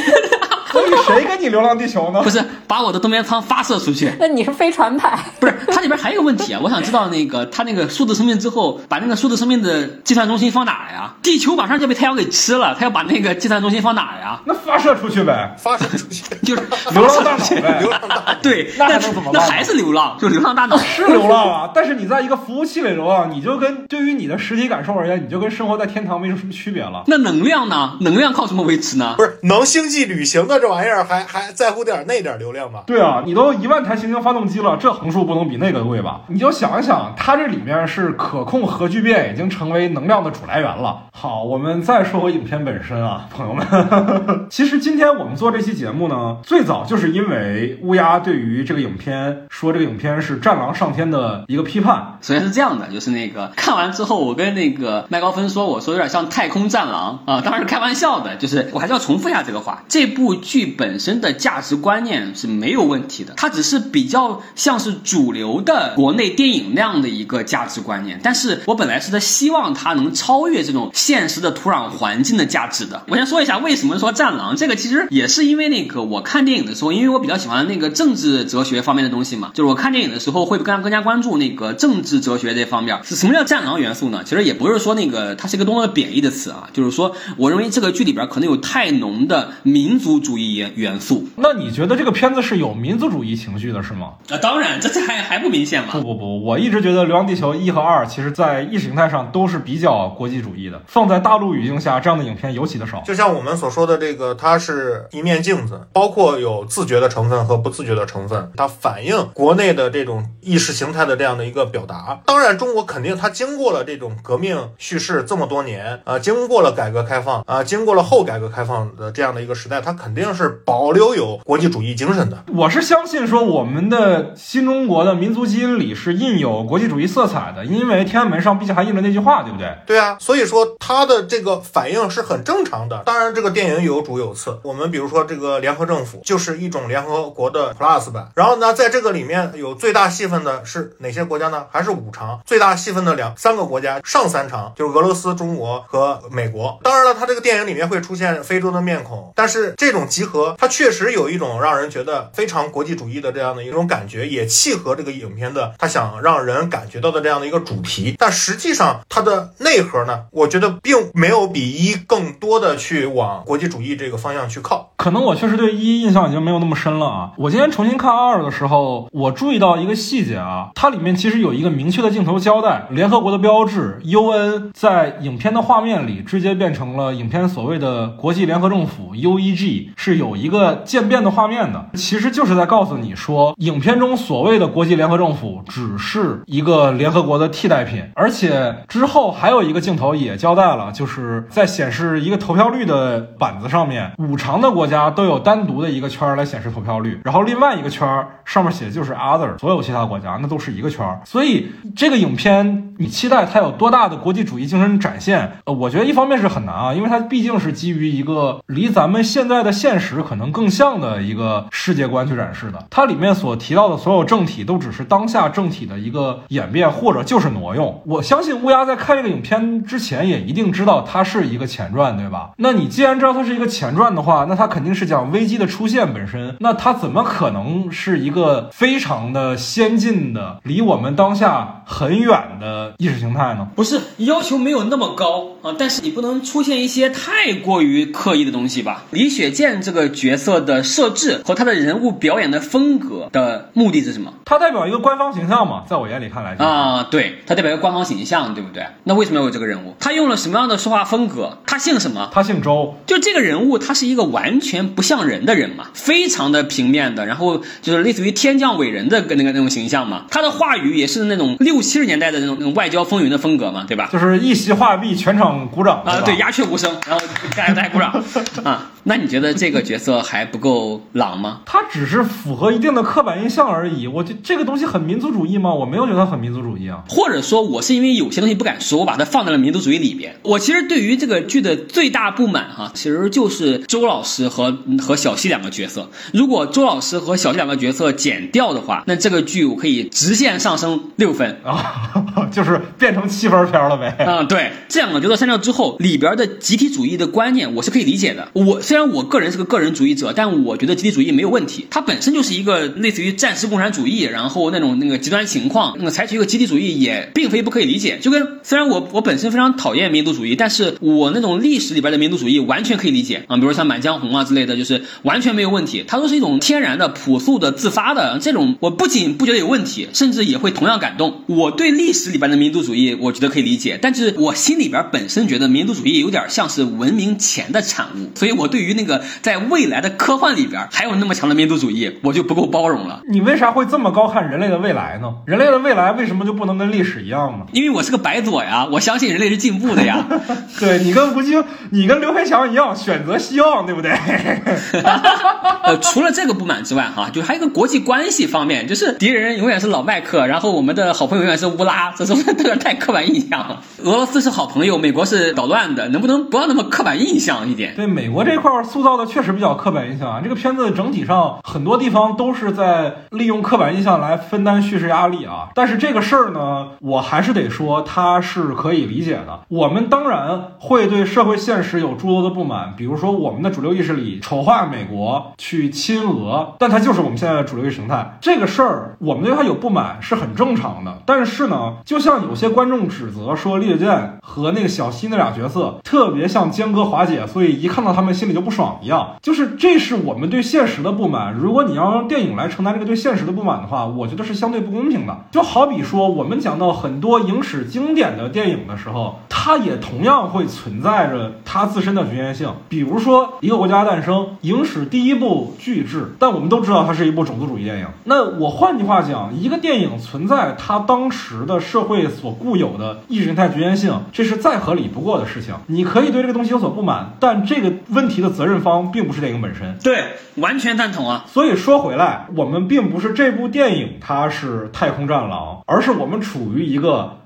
所以谁跟你流浪地球呢不？是把我的冬眠舱发射出去。那你是飞船派，不是，它里边还有一个问题啊，我想知道那个它那个数字生命之后，把那个数字生命的计算中心放哪儿呀？地球马上就被太阳给吃了，它要把那个计算中心放哪儿呀？那发射出去呗，发射出去，就是流浪大脑呗流。浪 大对，那还能怎么办那还是流浪，就流浪大脑。是流浪啊，但是你在一个服务器里流浪，你就跟对于你的实体感受而言，你就跟生活在天堂没有什么区别了。那能量呢？能量靠什么维持呢？不是能星际旅行的这玩意儿，还还在乎点那点流量吗？对啊，你都一万台行星发动机了，这横竖不能比那个贵吧？你就想一想，它这里面是可控核聚变已经成为能量的主来源了。好，我们再说回影片本身啊，朋友们，其实今天我们做这期节目呢，最早就是因为乌鸦对于这个影片说这个影片是《战狼上天》的一个批判。首先是这样的，就是那个看完之后，我跟那个麦高芬说，我说有点像太空战狼啊，当然是开玩笑的，就是我还是要重复一下这个话，这部剧本身的价值观念是没有问题的，它只是比较像是主流的国内电影那样的一个价值观念，但是我本来是在希望它能超越这种现实的土壤环境的价值的。我先说一下为什么说战狼，这个其实也是因为那个我看电影的时候，因为我比较喜欢那个政治哲学方面的东西嘛，就是我看电影的时候会更更加关注那个政治哲学这方面。是什么叫战狼元素呢？其实也不是说那个它是一个多么贬义的词啊，就是说我认为这个剧里边可能有太浓的民族主义元元素那你觉得这个片子是有民族主义情绪的，是吗？啊，当然这这还还不明显吗？不不不，我一直觉得《流浪地球》一和二，其实在意识形态上都是比较国际主义的。放在大陆语境下，这样的影片尤其的少。就像我们所说的这个，它是一面镜子，包括有自觉的成分和不自觉的成分，它反映国内的这种意识形态的这样的一个表达。当然，中国肯定它经过了这种革命叙事这么多年，啊、经过了改革开放，啊、经过了后改革开放的这样的一个时代，它肯定是保留有国际主义精神的。我是相信说，我们的新中国的民族基因里是印有国际主义色彩的，因为天安门上毕竟还印着那句话，对不对？对啊，所以说他的这个反应是很正常的。当然，这个电影有主有次。我们比如说这个联合政府就是一种联合国的 Plus 版，然后呢，在这个里面有最大戏份的是哪些国家呢？还是五常最大戏份的两三个国家，上三常就是俄罗斯、中国和美国。当然了，他这个电影里面会出现非洲的面孔，但是这种集合，它确实有一种让人觉得非常国际主义的这样的一种感觉，也契合这个影片的它想让人感觉到的这样的一个主题。但实际上它的内核呢，我觉得并没有比一更多的去往国际主义这个方向去靠。可能我确实对一印象已经没有那么深了啊。我今天重新看二的时候，我注意到一个细节啊，它里面其实有一个明确的镜头交代，联合国的标志 UN 在影片的画面里直接变成了影片所谓的国际联合政府 UEG，是有一个渐变的画面的，其实就是在告诉你说，影片中所谓的国际联合政府只是一个联合国的替代品，而且之后还有一个镜头也交代了，就是在显示一个投票率的板子上面，五常的国家都有单独的一个圈来显示投票率，然后另外一个圈儿上面写的就是 other，所有其他国家那都是一个圈儿，所以这个影片你期待它有多大的国际主义精神展现？呃，我觉得一方面是很难啊，因为它毕竟是基于一个离咱们现在的现现实可能更像的一个世界观去展示的。它里面所提到的所有政体都只是当下政体的一个演变，或者就是挪用。我相信乌鸦在看这个影片之前也一定知道它是一个前传，对吧？那你既然知道它是一个前传的话，那它肯定是讲危机的出现本身。那它怎么可能是一个非常的先进的、离我们当下很远的意识形态呢？不是要求没有那么高啊，但是你不能出现一些太过于刻意的东西吧？李雪健这个角色的设置和他的人物表演的风格的目的是什么？他代表一个官方形象嘛，在我眼里看来就是啊，对，他代表一个官方形象，对不对？那为什么要有这个人物？他用了什么样的说话风格？他姓什么？他姓周，就这个人物，他是一个完全不像人的人嘛，非常的平面的，然后就是类似于天降伟人的那个那种形象嘛。他的话语也是那种六七十年代的那种那种外交风云的风格嘛，对吧？就是一席话毕，全场鼓掌啊，吧对，鸦雀无声，然后大家大家鼓掌 啊。那你觉得这个角色还不够朗吗？他只是符合一定的刻板印象而已。我觉这个东西很民族主义吗？我没有觉得它很民族主义啊。或者说，我是因为有些东西不敢说，我把它放在了民族主义里边。我其实对于这个剧的最大不满哈，其实就是周老师和和小西两个角色。如果周老师和小西两个角色减掉的话，那这个剧我可以直线上升六分。啊，就是变成七分片了呗。嗯，对，这两个角色删掉之后，里边的集体主义的观念我是可以理解的。我虽然我个人是个个人主义者，但我觉得集体主义没有问题。它本身就是一个类似于战时共产主义，然后那种那个极端情况，那个采取一个集体主义也并非不可以理解。就跟虽然我我本身非常讨厌民族主义，但是我那种历史里边的民族主义完全可以理解啊，比如像《满江红》啊之类的，就是完全没有问题。它都是一种天然的、朴素的、自发的这种，我不仅不觉得有问题，甚至也会同样感动。我对历史里边的民族主义，我觉得可以理解，但是我心里边本身觉得民族主义有点像是文明前的产物，所以我对于那个在未来的科幻里边还有那么强的民族主义，我就不够包容了。你为啥会这么高看人类的未来呢？人类的未来为什么就不能跟历史一样呢？因为我是个白左呀，我相信人类是进步的呀。对你跟吴京，你跟刘培强一样，选择希望，对不对？呃，除了这个不满之外，哈，就还有一个国际关系方面，就是敌人永远是老麦克，然后我们的好朋友永远是乌拉，这是有 点太刻板印象了。俄罗斯是好朋友，美国是捣乱的，能不能不要那么刻板印象一点？对美国这块塑造的确实比较刻板印象啊。这个片子整体上很多地方都是在利用刻板印象来分担叙事压力啊。但是这个事儿呢，我还是得说它是可以理解的。我们当然会对社会现实有诸多的不满，比如说我们的主流意识里丑化美国去亲俄，但它就是我们现在的主流意识形态。这个事儿我们对它有不满是很正常的。但是呢，就像有些观众指责说李雪健和那个小西那俩角色特别像江歌华姐，所以一看到他们心里就不爽一样。就是这是我们对现实的不满。如果你要用电影来承担这个对现实的不满的话，我觉得是相对不公平的。就好比说，我们讲到很多影史经典的电影的时候，它也同样会存在着它自身的局限性。比如说《一个国家诞生》，影史第一部巨制，但我们都知道它是一部种族主义电影。那我换句话讲，一个电影存在它当时的社会所固有的意识形态局限性，这是再合理不过的事情。你可以对这个东西有所不满，但这个问题的责任方并不是电影本身。对，完全赞同啊。所以说回来，我们并不是这部电影它是太空战狼，而是我们处于一个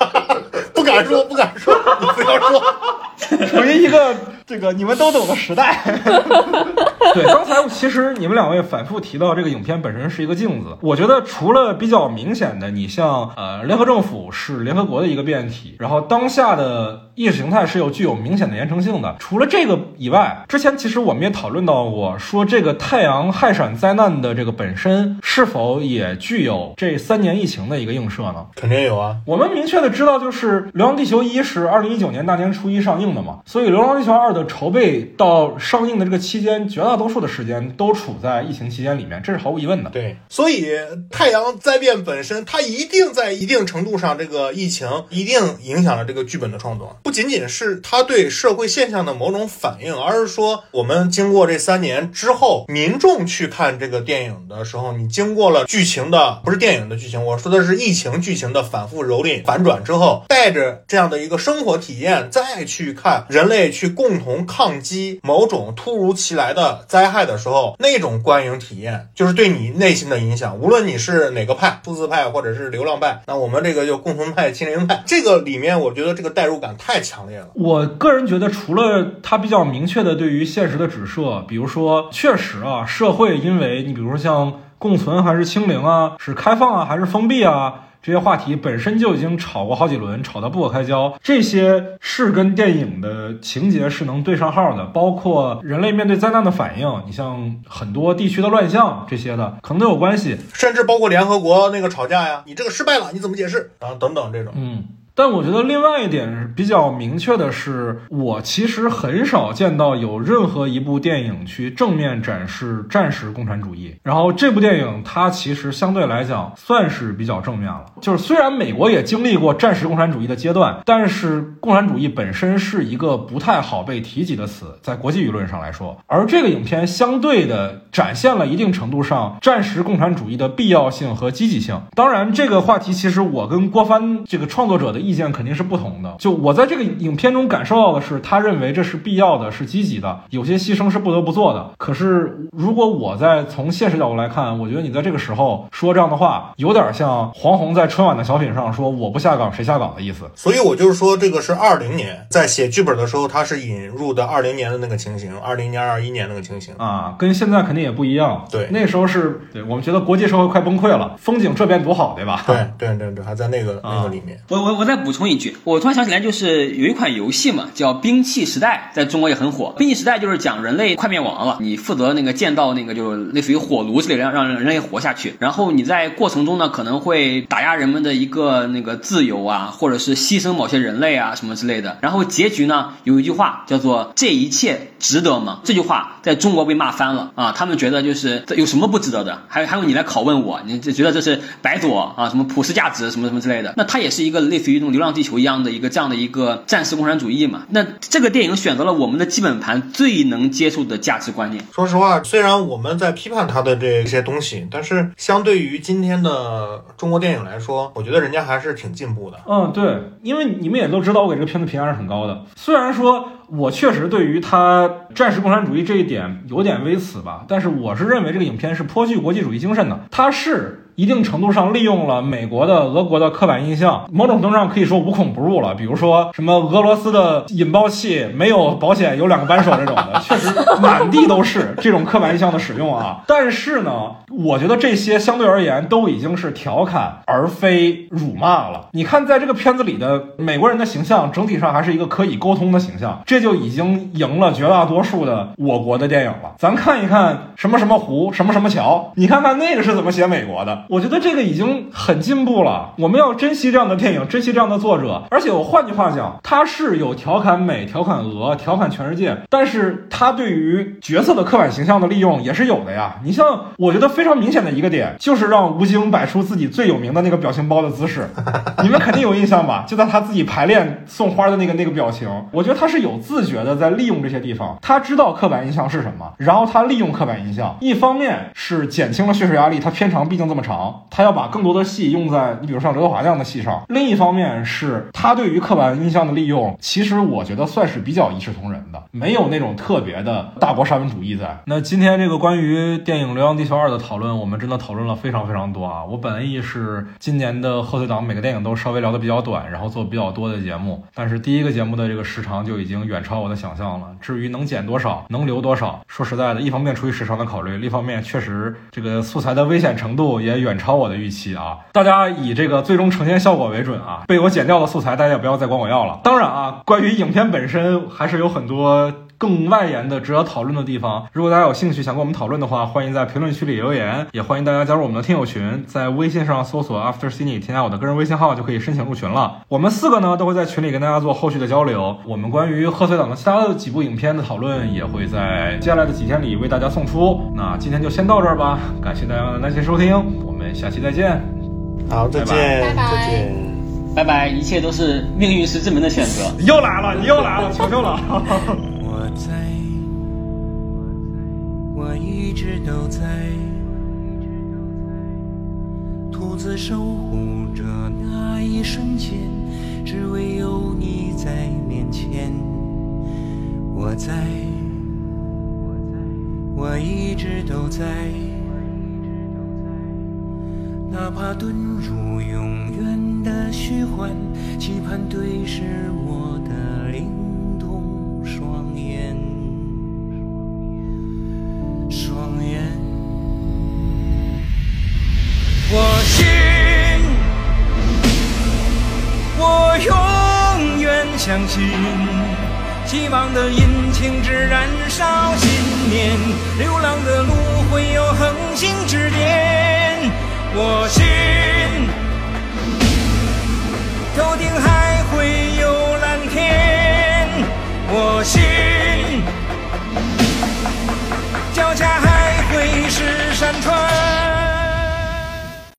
不敢说，不敢说，你不要说。处于一个这个你们都懂的时代。对，刚才其实你们两位反复提到这个影片本身是一个镜子，我觉得除了比较明显的，你像呃联合政府是联合国的一个变体，然后当下的意识形态是有具有明显的严惩性的。除了这个以外，之前其实我们也讨论到过，说这个太阳氦闪灾难的这个本身是否也具有这三年疫情的一个映射呢？肯定有啊，我们明确的知道，就是《流浪地球一》是二零一九年大年初一上映的嘛，所以《流浪地球二》的筹备到上映的这个期间，绝大多数的时间都处在疫情期间里面，这是毫无疑问的。对，所以太阳灾变本身，它一定在一定程度上，这个疫情一定影响了这个剧本的创作，不仅仅是它对社会现象的某种反应，而是说我们经过这三年之后，民众去看这个电影的时候，你经过了剧情的不是电影的剧情，我说的是疫情剧情的反复蹂躏、反转之后，带着这样的一个生活体验再去看人类去共同抗击某种突如其来的灾害的时候，那种观影体验就是对你内心的影响。无论你是哪个派，数字派或者是流浪派，那我们这个就共同派、清零派，这个里面我觉得这个代入感太强烈了。我个人觉得，除了它比较明确的对于现实的指涉，比如说，确实啊，社会因为你比如说像共存还是清零啊，是开放啊还是封闭啊。这些话题本身就已经吵过好几轮，吵得不可开交。这些是跟电影的情节是能对上号的，包括人类面对灾难的反应，你像很多地区的乱象这些的，可能都有关系。甚至包括联合国那个吵架呀，你这个失败了，你怎么解释？啊等等这种，嗯。但我觉得另外一点比较明确的是，我其实很少见到有任何一部电影去正面展示战时共产主义。然后这部电影它其实相对来讲算是比较正面了。就是虽然美国也经历过战时共产主义的阶段，但是共产主义本身是一个不太好被提及的词，在国际舆论上来说。而这个影片相对的展现了一定程度上战时共产主义的必要性和积极性。当然，这个话题其实我跟郭帆这个创作者的。意见肯定是不同的。就我在这个影片中感受到的是，他认为这是必要的，是积极的，有些牺牲是不得不做的。可是，如果我在从现实角度来看，我觉得你在这个时候说这样的话，有点像黄宏在春晚的小品上说“我不下岗谁下岗”的意思。所以我就是说，这个是二零年在写剧本的时候，他是引入的二零年的那个情形，二零年、二一年那个情形啊，跟现在肯定也不一样。对，那时候是对我们觉得国际社会快崩溃了，风景这边多好，对吧？对对对对，还在那个那个里面。我我我在。补充一句，我突然想起来，就是有一款游戏嘛，叫《兵器时代》，在中国也很火。兵器时代就是讲人类快灭亡了，你负责那个建造那个，就是类似于火炉之类的，让让人类活下去。然后你在过程中呢，可能会打压人们的一个那个自由啊，或者是牺牲某些人类啊什么之类的。然后结局呢，有一句话叫做“这一切值得吗？”这句话在中国被骂翻了啊，他们觉得就是有什么不值得的？还还有你来拷问我，你就觉得这是白左啊，什么普世价值什么什么之类的？那它也是一个类似于。流浪地球一样的一个这样的一个战时共产主义嘛？那这个电影选择了我们的基本盘最能接受的价值观念。说实话，虽然我们在批判他的这些东西，但是相对于今天的中国电影来说，我觉得人家还是挺进步的。嗯，对，因为你们也都知道，我给这个片子评价是很高的。虽然说我确实对于他战时共产主义这一点有点微词吧，但是我是认为这个影片是颇具国际主义精神的。它是。一定程度上利用了美国的、俄国的刻板印象，某种程度上可以说无孔不入了。比如说什么俄罗斯的引爆器没有保险，有两个扳手这种的，确实满地都是这种刻板印象的使用啊。但是呢，我觉得这些相对而言都已经是调侃而非辱骂了。你看，在这个片子里的美国人的形象整体上还是一个可以沟通的形象，这就已经赢了绝大多数的我国的电影了。咱看一看什么什么湖，什么什么桥，你看看那个是怎么写美国的。我觉得这个已经很进步了，我们要珍惜这样的电影，珍惜这样的作者。而且我换句话讲，他是有调侃美、调侃俄、调侃全世界，但是他对于角色的刻板形象的利用也是有的呀。你像，我觉得非常明显的一个点，就是让吴京摆出自己最有名的那个表情包的姿势，你们肯定有印象吧？就在他自己排练送花的那个那个表情，我觉得他是有自觉的在利用这些地方，他知道刻板印象是什么，然后他利用刻板印象，一方面是减轻了叙事压力，他片长毕竟这么长。他要把更多的戏用在你比如像刘德华这样的戏上。另一方面是他对于刻板印象的利用，其实我觉得算是比较一视同仁的，没有那种特别的大国沙文主义在。那今天这个关于电影《流浪地球二》的讨论，我们真的讨论了非常非常多啊！我本意是今年的贺岁档每个电影都稍微聊得比较短，然后做比较多的节目，但是第一个节目的这个时长就已经远超我的想象了。至于能剪多少，能留多少，说实在的，一方面出于时长的考虑，另一方面确实这个素材的危险程度也远超我的预期啊！大家以这个最终呈现效果为准啊！被我剪掉的素材，大家也不要再管我要了。当然啊，关于影片本身，还是有很多更外延的值得讨论的地方。如果大家有兴趣想跟我们讨论的话，欢迎在评论区里留言，也欢迎大家加入我们的听友群，在微信上搜索 After Cine，添加我的个人微信号就可以申请入群了。我们四个呢都会在群里跟大家做后续的交流。我们关于贺岁档的其他的几部影片的讨论也会在接下来的几天里为大家送出。那今天就先到这儿吧，感谢大家的耐心收听，我们下期再见。好，再见，拜拜再见。拜拜，一切都是命运石之门的选择。你又来了，你又来了，求求了。我在，我一直都在，独自守护着那一瞬间，只为有你在面前。我在，我一直都在，哪怕遁入永远的虚幻，期盼对视我相信，希望的引擎只燃烧信念，流浪的路会有恒星指点。我信，头顶还会有蓝天。我信，脚下还会是山川。